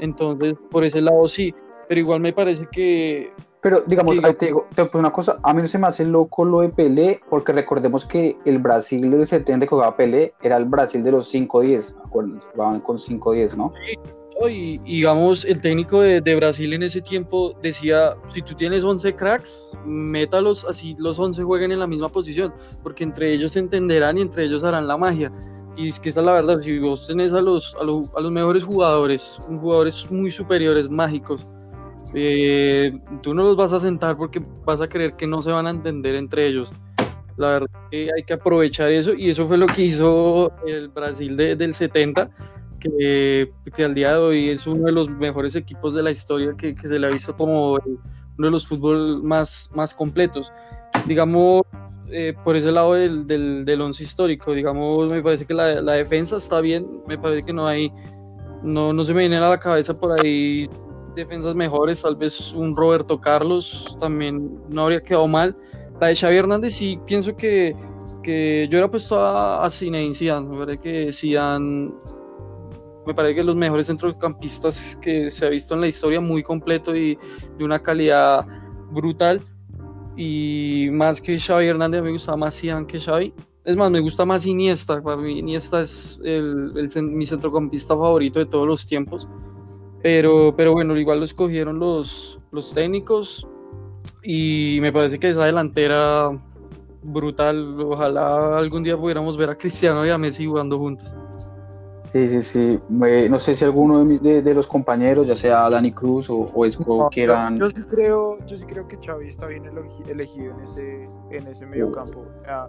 Entonces, por ese lado sí, pero igual me parece que... Pero digamos, que, te digo, te digo una cosa, a mí no se me hace loco lo de Pelé, porque recordemos que el Brasil del 70 que jugaba Pelé era el Brasil de los 5-10, jugaban con 5-10, ¿no? Sí y, y, digamos, el técnico de, de, Brasil en ese tiempo decía, si tú tienes 11 cracks, métalos así, los 11 jueguen en la misma posición, porque entre ellos se entenderán y entre ellos harán la magia. Y es que esta es la verdad, si vos tenés a los, a, lo, a los mejores jugadores, jugadores muy superiores, mágicos, eh, tú no los vas a sentar porque vas a creer que no se van a entender entre ellos. La verdad que hay que aprovechar eso y eso fue lo que hizo el Brasil de, del 70 que, que, al día de hoy es uno de los mejores equipos de la historia que, que se le ha visto como uno de los fútbol más, más completos. Digamos, eh, por ese lado del, del, del, once histórico, digamos, me parece que la, la, defensa está bien, me parece que no hay, no, no se me viene a la cabeza por ahí defensas mejores, tal vez un Roberto Carlos también no habría quedado mal. La de Xavi Hernández sí pienso que, que yo era puesto a, a Zinedine Zidane, me parece que Zidane me parece que los mejores centrocampistas que se ha visto en la historia, muy completo y de una calidad brutal. Y más que Xavi Hernández, me gustaba más Zidane que Xavi. Es más, me gusta más Iniesta. Para mí Iniesta es el, el, mi centrocampista favorito de todos los tiempos. Pero, pero bueno, igual lo escogieron los, los técnicos. Y me parece que esa delantera brutal. Ojalá algún día pudiéramos ver a Cristiano y a Messi jugando juntos. Sí, sí, sí. Eh, no sé si alguno de, mis, de, de, los compañeros, ya sea Dani Cruz o, o Esco, no, quieran. Yo, yo, sí creo, yo sí creo que Xavi está bien elegido en ese, en ese medio campo. O sea,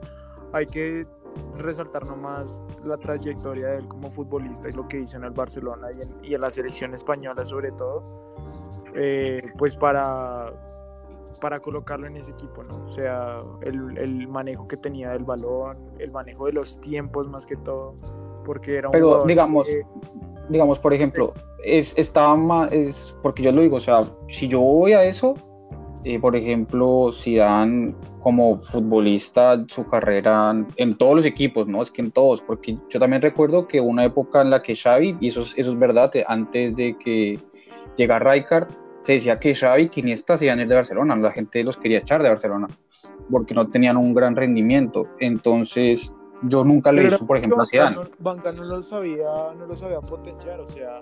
hay que resaltar nomás la trayectoria de él como futbolista y lo que hizo en el Barcelona y en, y en la selección española, sobre todo. Eh, pues para, para colocarlo en ese equipo, ¿no? O sea, el, el manejo que tenía del balón, el manejo de los tiempos más que todo porque era un Pero digamos, digamos, por ejemplo, es, estaba más, es, porque yo lo digo, o sea, si yo voy a eso, eh, por ejemplo, si dan como futbolista su carrera en todos los equipos, ¿no? Es que en todos, porque yo también recuerdo que una época en la que Xavi, y eso, eso es verdad, antes de que llegara Rijkaard, se decía que Xavi y Iniesta se iban a ir de Barcelona, la gente los quería echar de Barcelona, porque no tenían un gran rendimiento. Entonces, yo nunca le hizo, por ejemplo, a Zidane. Banca no lo sabía, no lo sabía potenciar, o sea,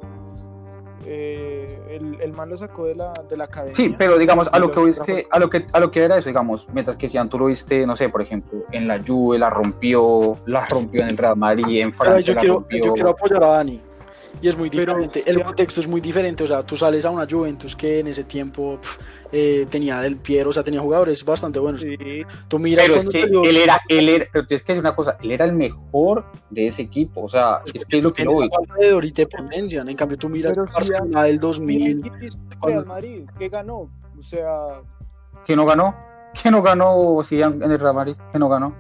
eh, el, el, man lo sacó de la, de la academia. Sí, pero digamos, a lo que es que, a lo que, a lo que era eso, digamos, mientras que Zidane tú lo viste, no sé, por ejemplo, en la Juve la rompió, la rompió en el Real Madrid, en Francia yo la quiero, rompió. Yo quiero apoyar a Dani. Y es muy diferente, pero, el contexto es muy diferente, o sea, tú sales a una Juventus que en ese tiempo eh, tenía del Piero, o sea, tenía jugadores bastante buenos. Sí. Tú miras pero es que salió... él era, él era, pero tienes que decir una cosa, él era el mejor de ese equipo, o sea, es, es que es lo que lo voy. de ahorita potencia, en cambio tú miras el Barcelona del 2000. Real Madrid, ¿qué ganó? O sea... ¿Qué no ganó? que no ganó Zidane en el Real Madrid, que no ganó.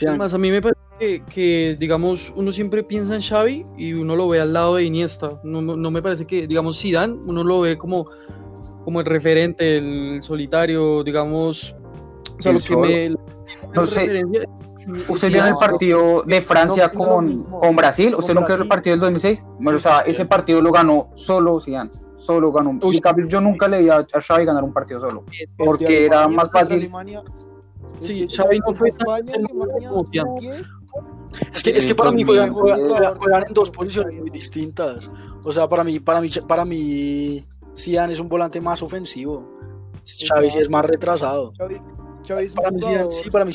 Además, a mí me parece que, digamos, uno siempre piensa en Xavi y uno lo ve al lado de Iniesta. No, no me parece que, digamos, Zidane, uno lo ve como, como el referente, el solitario, digamos, o sea, lo que me... No sé, ¿Usted vio el partido de Francia con, con, Brasil? ¿Usted no cree el partido del 2006? Bueno, o sea, ese partido lo ganó solo Zidane, solo ganó. yo nunca le vi a Xavi ganar un partido solo, porque era más fácil. Sí, Xavi no fue es que, es que para mí juegan, juegan, en dos posiciones muy distintas. O sea, para mí, para mí, para mí, Zidane es un volante más ofensivo. Xavi sí es más retrasado. para mí, sí, para mí,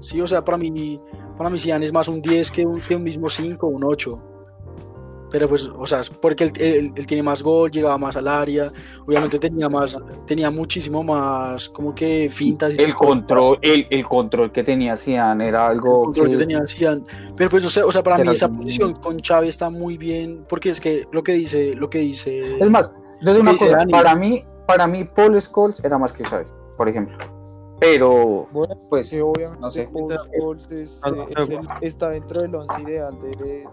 Sí, o sea, para mí, para mí Zidane es más un 10 que un, que un mismo 5 un 8. Pero pues, o sea, porque él, él, tiene más gol, llegaba más al área, obviamente tenía más, tenía muchísimo más como que fintas. el control, el, el, control que tenía Zidane era algo. El control que, tenía Zidane. Pero pues, o sea, o sea para mí esa posición con Chávez está muy bien, porque es que lo que dice, lo que dice. Es más, desde una cosa, para mí, para mí Paul Scholes era más que Xavi, por ejemplo pero pues sí, obviamente no sé. Eh, está dentro del once ideal de,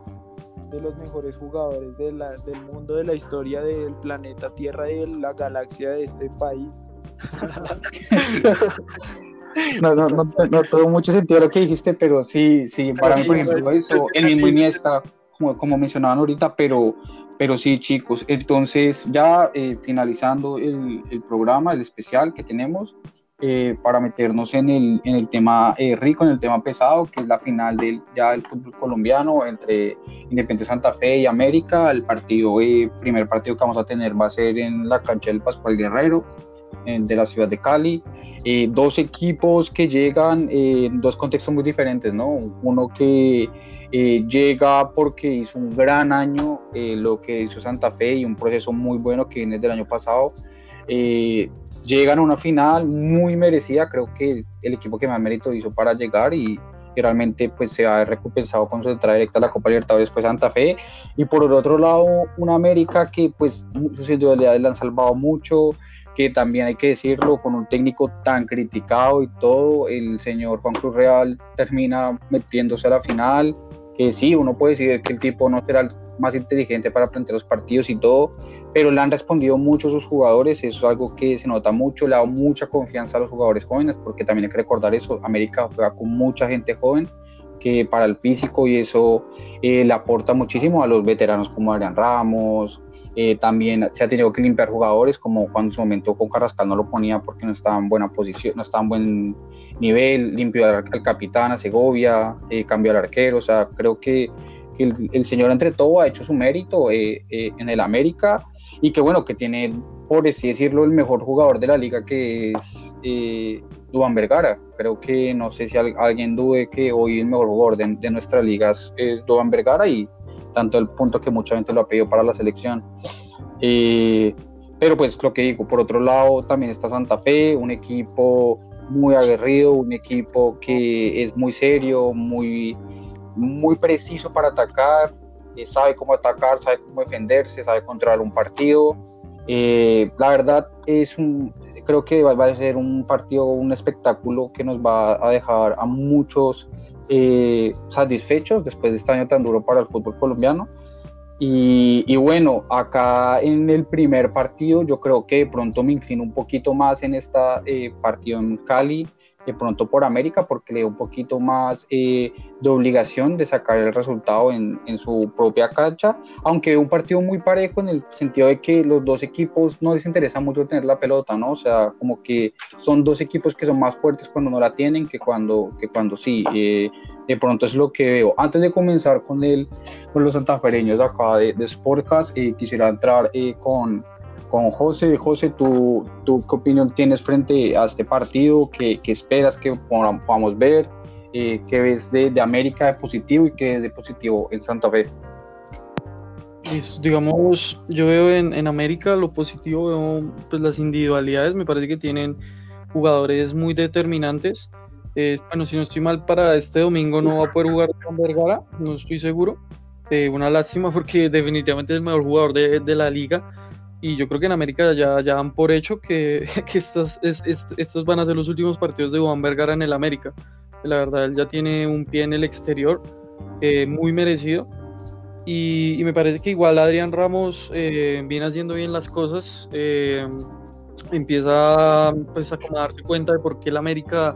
de, los mejores jugadores de la, del mundo, de la historia del planeta Tierra y de la galaxia de este país. no, no, no, no, todo mucho sentido lo que dijiste, pero sí, sí, para mí, por ejemplo, eso, el mismo Iniesta, como, como mencionaban ahorita, pero, pero sí, chicos, entonces ya eh, finalizando el, el programa, el especial que tenemos, eh, para meternos en el, en el tema eh, rico, en el tema pesado, que es la final del, ya del fútbol colombiano entre Independiente Santa Fe y América. El partido, eh, primer partido que vamos a tener va a ser en la cancha del Pascual Guerrero de la ciudad de Cali. dos equipos que llegan en dos contextos muy diferentes, ¿no? Uno que llega porque hizo un gran año, lo que hizo Santa Fe y un proceso muy bueno que viene del año pasado. Eh, llegan a una final muy merecida, creo que el equipo que más mérito hizo para llegar y, realmente pues se ha recompensado con su entrada directa a la Copa Libertadores fue Santa Fe. Y por el otro lado una América que pues sus individualidades le han salvado mucho que también hay que decirlo con un técnico tan criticado y todo el señor Juan Cruz Real termina metiéndose a la final que sí uno puede decir que el tipo no será el más inteligente para plantear los partidos y todo pero le han respondido mucho sus jugadores, eso es algo que se nota mucho, le ha dado mucha confianza a los jugadores jóvenes, porque también hay que recordar eso, América juega con mucha gente joven, que para el físico y eso eh, le aporta muchísimo a los veteranos como Adrián Ramos, eh, también se ha tenido que limpiar jugadores, como cuando en su momento con Carrascal no lo ponía porque no estaba en buena posición, no estaba en buen nivel, limpió al, capitán, a Segovia, eh, cambió al arquero, o sea, creo que el, el, señor entre todo ha hecho su mérito en el América y que bueno, que tiene, por así decirlo, el mejor jugador de la liga que es eh, Duan Vergara. Creo que no sé si alguien dude que hoy el mejor jugador de, nuestra liga es, Duan Vergara y tanto el punto que mucha gente lo ha pedido para la selección. Eh, pero pues lo que digo, por otro lado también está Santa Fe, un equipo muy aguerrido, un equipo que es muy serio, muy, muy preciso para atacar, sabe cómo atacar, sabe cómo defenderse, sabe controlar un partido. Eh, la verdad es un, creo que va, a ser un partido, un espectáculo que nos va a dejar a muchos eh, satisfechos después de este año tan duro para el fútbol colombiano. Y, y, bueno, acá en el primer partido yo creo que de pronto me inclino un poquito más en esta eh, partido en Cali de pronto por América porque le dio un poquito más eh, de obligación de sacar el resultado en, en, su propia cancha, aunque un partido muy parejo en el sentido de que los dos equipos no les interesa mucho tener la pelota, ¿no? O sea, como que son dos equipos que son más fuertes cuando no la tienen que cuando, que cuando sí. Eh, de pronto es lo que veo. Antes de comenzar con, el, con los santafereños acá de, de Sportcast, eh, quisiera entrar con con José. José, ¿tú, ¿tú, qué opinión tienes frente a este partido? ¿Qué, qué esperas que podamos ver? Eh, ¿Qué ves de, de, América de positivo y qué es de positivo en Santa Fe? digamos, yo veo en, en, América lo positivo, veo pues las individualidades, me parece que tienen jugadores muy determinantes. Eh, bueno, si no estoy mal, para este domingo no va a poder jugar con Vergara, no estoy seguro. Eh, una lástima porque definitivamente es el mejor jugador de, de la liga y yo creo que en América ya, ya dan por hecho que, que estos, estos van a ser los últimos partidos de Juan Vergara en el América. La verdad, él ya tiene un pie en el exterior eh, muy merecido. Y, me parece que igual Adrián Ramos eh, viene haciendo bien las cosas. Eh, empieza pues, a darse cuenta de por qué el América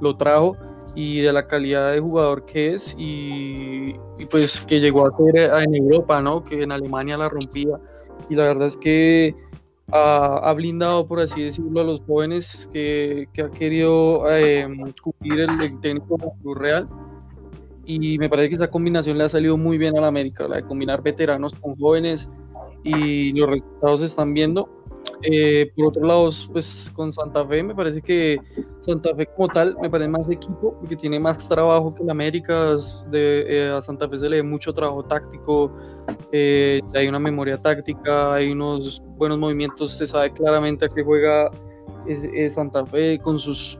lo trajo y de la calidad de jugador que es y, y, pues que llegó a ser en Europa, ¿no? Que en Alemania la rompía y la verdad es que ha, blindado, por así decirlo, a los jóvenes que, ha querido eh, cubrir el, técnico Cruz Real. Y me parece que esa combinación le ha salido muy bien a la América, la de combinar veteranos con jóvenes y los resultados se están viendo. Eh, por otro lado, pues con Santa Fe me parece que Santa Fe como tal me parece más equipo porque tiene más trabajo que el América. De, eh, a Santa Fe se le ve mucho trabajo táctico, eh, hay una memoria táctica, hay unos buenos movimientos, se sabe claramente a qué juega Santa Fe con sus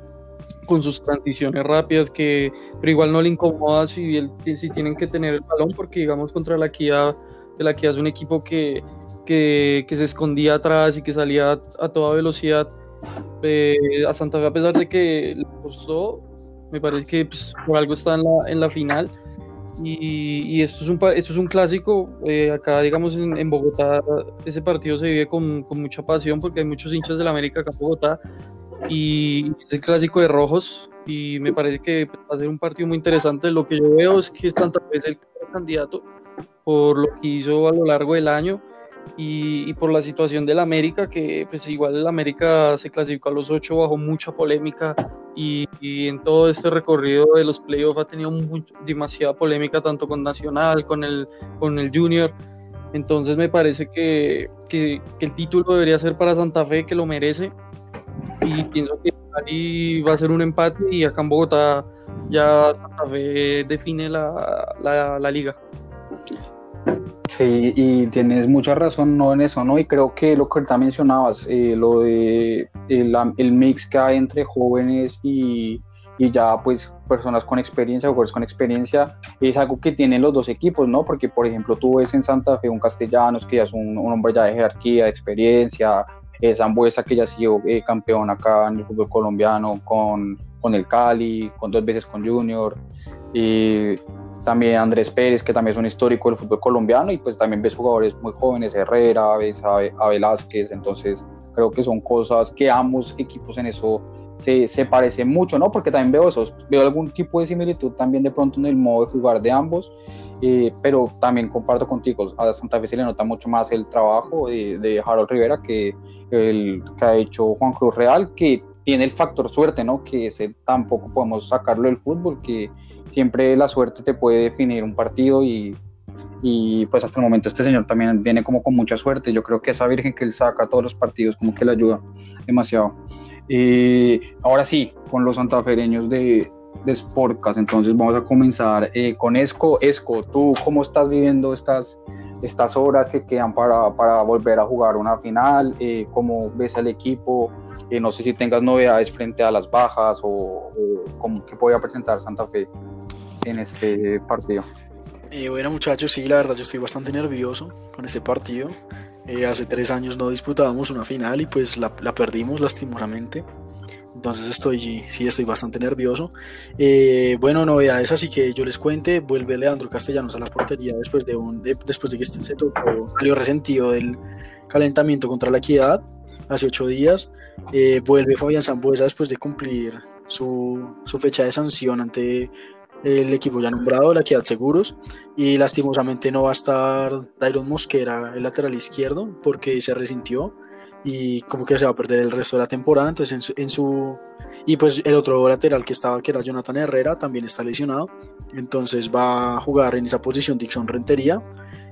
con sus transiciones rápidas que pero igual no le incomoda si, si tienen que tener el balón porque digamos contra la Kia la Kia es un equipo que que, se escondía atrás y que salía a, toda velocidad. Eh, a Santa Fe, a pesar de que le costó, me parece que pues, por algo está en la, en la final. Y, esto, es un, esto es un clásico. Eh, acá, digamos, en, Bogotá, ese partido se vive con, con, mucha pasión porque hay muchos hinchas de la América acá en Bogotá. Y es el clásico de rojos. Y me parece que va a ser un partido muy interesante. Lo que yo veo es que Santa Fe es el candidato por lo que hizo a lo largo del año y, por la situación del América, que pues igual el América se clasificó a los ocho bajo mucha polémica y, en todo este recorrido de los playoffs ha tenido demasiada polémica tanto con Nacional, con el, con el Junior. Entonces me parece que, que, el título debería ser para Santa Fe, que lo merece. Y pienso que ahí va a ser un empate y acá en Bogotá ya Santa Fe define la, la, la liga. Sí, y tienes mucha razón ¿no? en eso, ¿no? Y creo que lo que ahorita mencionabas, eh, lo de el, mix que hay entre jóvenes y, y, ya pues personas con experiencia, jugadores con experiencia, es algo que tienen los dos equipos, ¿no? Porque por ejemplo tú ves en Santa Fe un Castellanos que ya es un, hombre ya de jerarquía, de experiencia, es Zambuesa que ya ha sido eh, campeón acá en el fútbol colombiano con, con el Cali, con dos veces con Junior, y también Andrés Pérez, que también es un histórico del fútbol colombiano, y pues también ves jugadores muy jóvenes, Herrera, ves a, Velázquez, entonces creo que son cosas que ambos equipos en eso se, se, parecen mucho, ¿no? Porque también veo eso, veo algún tipo de similitud también de pronto en el modo de jugar de ambos, eh, pero también comparto contigo, a Santa Fe se le nota mucho más el trabajo de, de Harold Rivera que el que ha hecho Juan Cruz Real, que tiene el factor suerte, ¿no? Que ese tampoco podemos sacarlo del fútbol, que siempre la suerte te puede definir un partido y, y pues hasta el momento este señor también viene como con mucha suerte. Yo creo que esa virgen que él saca todos los partidos como que le ayuda demasiado. Eh, ahora sí, con los santafereños de, de entonces vamos a comenzar eh, con Esco. Esco, ¿tú cómo estás viviendo estas, estas horas que quedan para, para volver a jugar una final? Eh, ¿Cómo ves al equipo? No sé si tengas novedades frente a las bajas o, o cómo que podía presentar Santa Fe en este partido. Eh, bueno muchachos, sí, la verdad yo estoy bastante nervioso con este partido. Eh, hace tres años no disputábamos una final y pues la, la, perdimos lastimosamente. Entonces estoy, sí, estoy bastante nervioso. Eh, bueno, novedades así que yo les cuente. Vuelve Leandro Castellanos a la portería después de, un, después de que se tocó, salió resentido del calentamiento contra la equidad hace ocho días. Eh, vuelve Fabián Zambuesa después de cumplir su, su fecha de sanción ante el equipo ya nombrado, la Equidad Seguros, y lastimosamente no va a estar Dairon Mosquera, el lateral izquierdo, porque se resintió y como que se va a perder el resto de la temporada, entonces en su, y pues el otro lateral que estaba, que era Jonathan Herrera, también está lesionado, entonces va a jugar en esa posición Dixon Rentería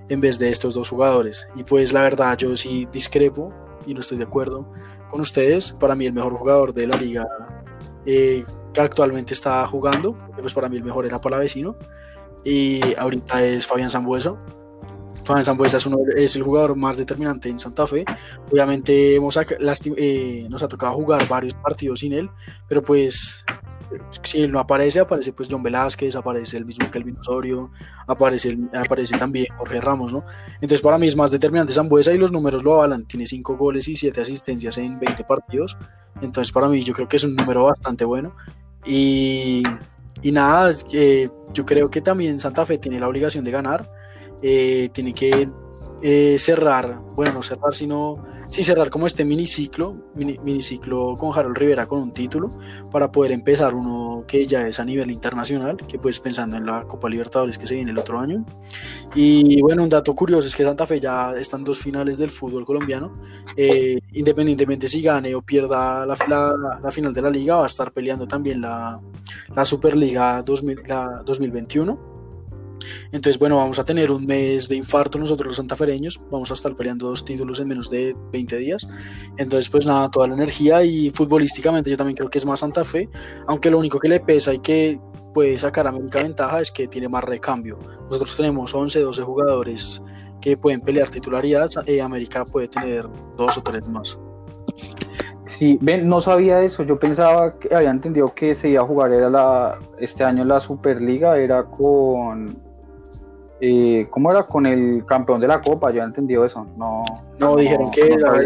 en vez de estos dos jugadores, y pues la verdad yo sí discrepo y no estoy de acuerdo con ustedes, para mí el mejor jugador de la liga eh, que actualmente está jugando, pues para mí el mejor era Palavecino, y ahorita es Fabián Zambuesa. Fabián Zambuesa es, es el jugador más determinante en Santa Fe. Obviamente hemos, eh, nos ha tocado jugar varios partidos sin él, pero pues si él no aparece, aparece pues John Velázquez, aparece el mismo Kelvin Osorio, aparece, aparece también Jorge Ramos, ¿no? Entonces para mí es más determinante Zambuesa y los números lo avalan, tiene 5 goles y 7 asistencias en 20 partidos, entonces para mí yo creo que es un número bastante bueno. Y, y nada, eh, yo creo que también Santa Fe tiene la obligación de ganar, eh, tiene que eh, cerrar, bueno, no cerrar, sino sí cerrar como este miniciclo, mini, miniciclo con Harold Rivera con un título, para poder empezar uno que ya es a nivel internacional, que pues pensando en la Copa Libertadores que se viene el otro año. Y bueno, un dato curioso es que Santa Fe ya está en dos finales del fútbol colombiano, eh, independientemente si gane o pierda la, la, final de la liga, va a estar peleando también la, la Superliga 2000, la 2021 entonces, bueno, vamos a tener un mes de infarto nosotros los santafereños, vamos a estar peleando dos títulos en menos de 20 días. Entonces, pues nada, toda la energía y futbolísticamente yo también creo que es más Santa Fe, aunque lo único que le pesa y que puede sacar a América ventaja es que tiene más recambio. Nosotros tenemos 11, 12 jugadores que pueden pelear titularidad, y eh, América puede tener dos o tres más. Sí, ven, no sabía eso. Yo pensaba que había entendido que se iba a jugar era la, este año la Superliga, era con eh, ¿Cómo era con el campeón de la Copa? Yo he entendido eso. No, no, dijeron que era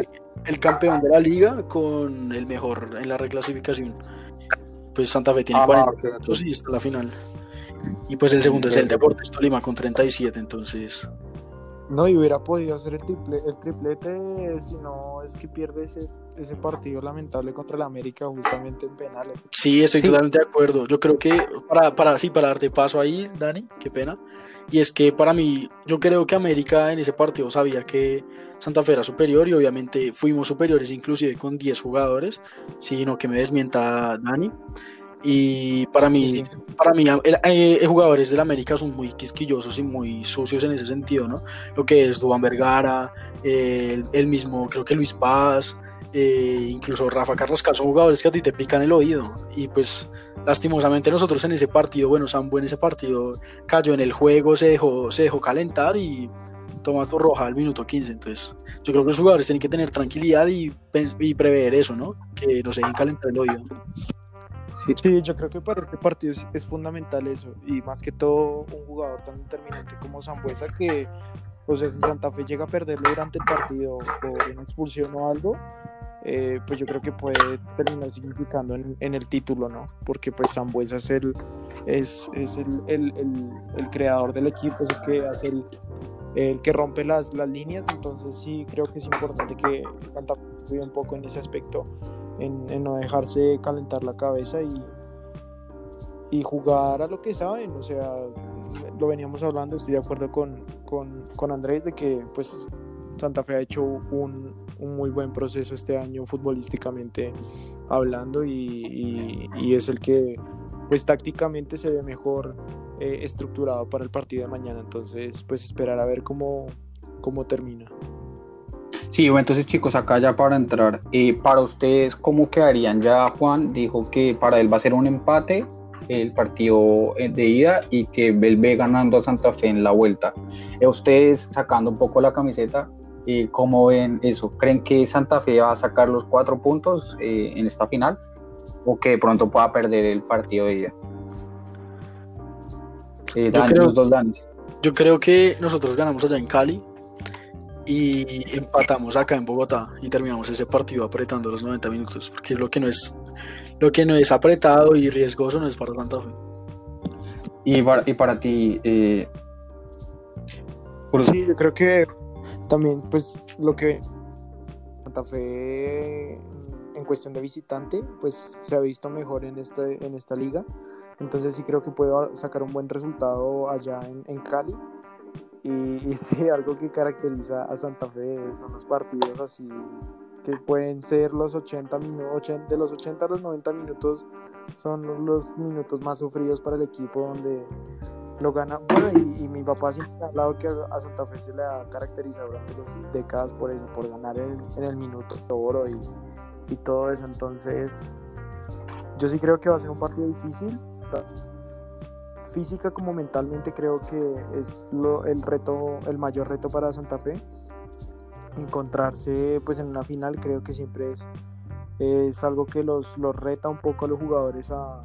el, campeón de la liga con el mejor en la reclasificación. Pues Santa Fe tiene 40 ah, puntos y está la final. Y pues el segundo es el Deportes Tolima con 37, entonces. No, y hubiera podido hacer el, triple, el triplete si no es que pierde ese, ese partido lamentable contra el América justamente en penales. Sí, estoy totalmente de acuerdo. Yo creo que para, para, sí, para darte paso ahí, Dani, qué pena. Y es que para mí, yo creo que América en ese partido sabía que Santa Fe era superior y obviamente fuimos superiores inclusive con 10 jugadores, sino que me desmienta Dani. Y para mí, para mí el, eh, jugadores del América son muy quisquillosos y muy sucios en ese sentido, ¿no? Lo que es Dubán Vergara, el, mismo, creo que Luis Paz, eh, incluso Rafa Carrascal, son jugadores que a ti te pican el oído. Y pues lastimosamente nosotros en ese partido, bueno, Sambo en ese partido cayó en el juego, se dejó, se dejó calentar y toma tu roja al minuto 15. Entonces, yo creo que los jugadores tienen que tener tranquilidad y, y prever eso, ¿no? Que no se dejen calentar el oído. Sí, yo creo que para este partido es, fundamental eso. Y más que todo, un jugador tan determinante como Zambuesa que, pues, si Santa Fe llega a perderlo durante el partido por una expulsión o algo, eh, pues yo creo que puede terminar significando en, el título, ¿no? Porque pues Zambuesa es el, es, es el, el, el, creador del equipo, es el que hace el, el que rompe las, las líneas, entonces sí creo que es importante que Santa Fe un poco en ese aspecto, en, no dejarse calentar la cabeza y, y jugar a lo que saben, o sea, lo veníamos hablando, estoy de acuerdo con, con, con Andrés de que pues Santa Fe ha hecho un, un muy buen proceso este año futbolísticamente hablando y, y, es el que pues tácticamente se ve mejor eh, estructurado para el partido de mañana. Entonces pues esperar a ver cómo, cómo termina. Sí, bueno, entonces chicos, acá ya para entrar, eh, para ustedes, ¿cómo quedarían? Ya Juan dijo que para él va a ser un empate el partido eh, de ida y que él ve ganando a Santa Fe en la vuelta. ustedes sacando un poco la camiseta, ¿Y cómo ven eso? ¿Creen que Santa Fe va a sacar los cuatro puntos eh, en esta final? ¿O que pronto pueda perder el partido de ida? Eh, yo, creo, dos yo creo que nosotros ganamos allá en Cali y empatamos acá en Bogotá y terminamos ese partido apretando los 90 minutos, porque lo que no es lo que no es apretado y riesgoso no es para Santa Fe. Y para, y para ti, eh, sí, yo creo que también, pues, lo que Santa Fe en cuestión de visitante, pues se ha visto mejor en, este, en esta liga. Entonces sí creo que puedo sacar un buen resultado allá en, Cali. Y, y, sí, algo que caracteriza a Santa Fe son los partidos así que pueden ser los 80 minutos, de los 80 a los 90 minutos son los minutos más sufridos para el equipo donde lo gana. Bueno, y, mi papá siempre ha hablado que a Santa Fe se le ha caracterizado durante las décadas por eso, por ganar en, el minuto de oro y, y, todo eso. Entonces, yo sí creo que va a ser un partido difícil. Física como mentalmente creo que es lo, el reto, el mayor reto para Santa Fe. Encontrarse pues en una final creo que siempre es, es algo que los, los reta un poco a los jugadores a,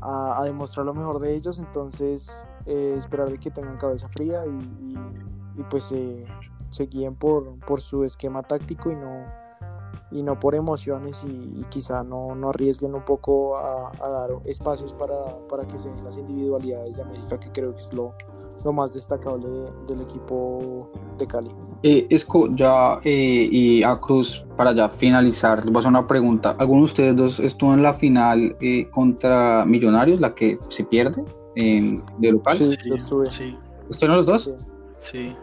a, demostrar lo mejor de ellos, entonces eh, esperar que tengan cabeza fría y, pues eh, se guíen por, por su esquema táctico y no, y no por emociones y, quizá no, no, arriesguen un poco a, dar espacios para, para, que se den las individualidades de América, que creo que es lo, lo más destacable del equipo de Cali. Eh, Esco, ya eh, y a Cruz, para ya finalizar, les voy a hacer una pregunta. ¿Alguno de ustedes dos estuvo en la final eh, contra Millonarios, la que se pierde de local? Sí, yo estuve. Sí. ¿Estuvieron los dos? sí.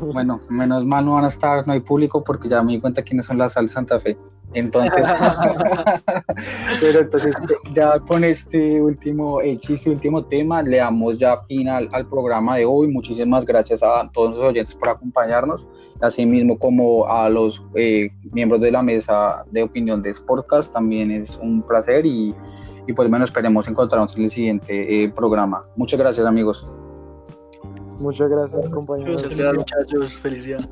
Bueno, menos mal no van a estar, no hay público porque ya me di cuenta quiénes son las Sal Santa Fe. Entonces, pero entonces ya con este último eh, chiste, último tema, le damos ya final al programa de hoy. Muchísimas gracias a todos los oyentes por acompañarnos, así mismo como a los eh, miembros de la mesa de opinión de Sportcast. También es un placer y, y pues bueno, esperemos encontrarnos en el siguiente eh, programa. Muchas gracias amigos. Muchas gracias, compañeros. Muchas gracias, muchachos. Felicidad.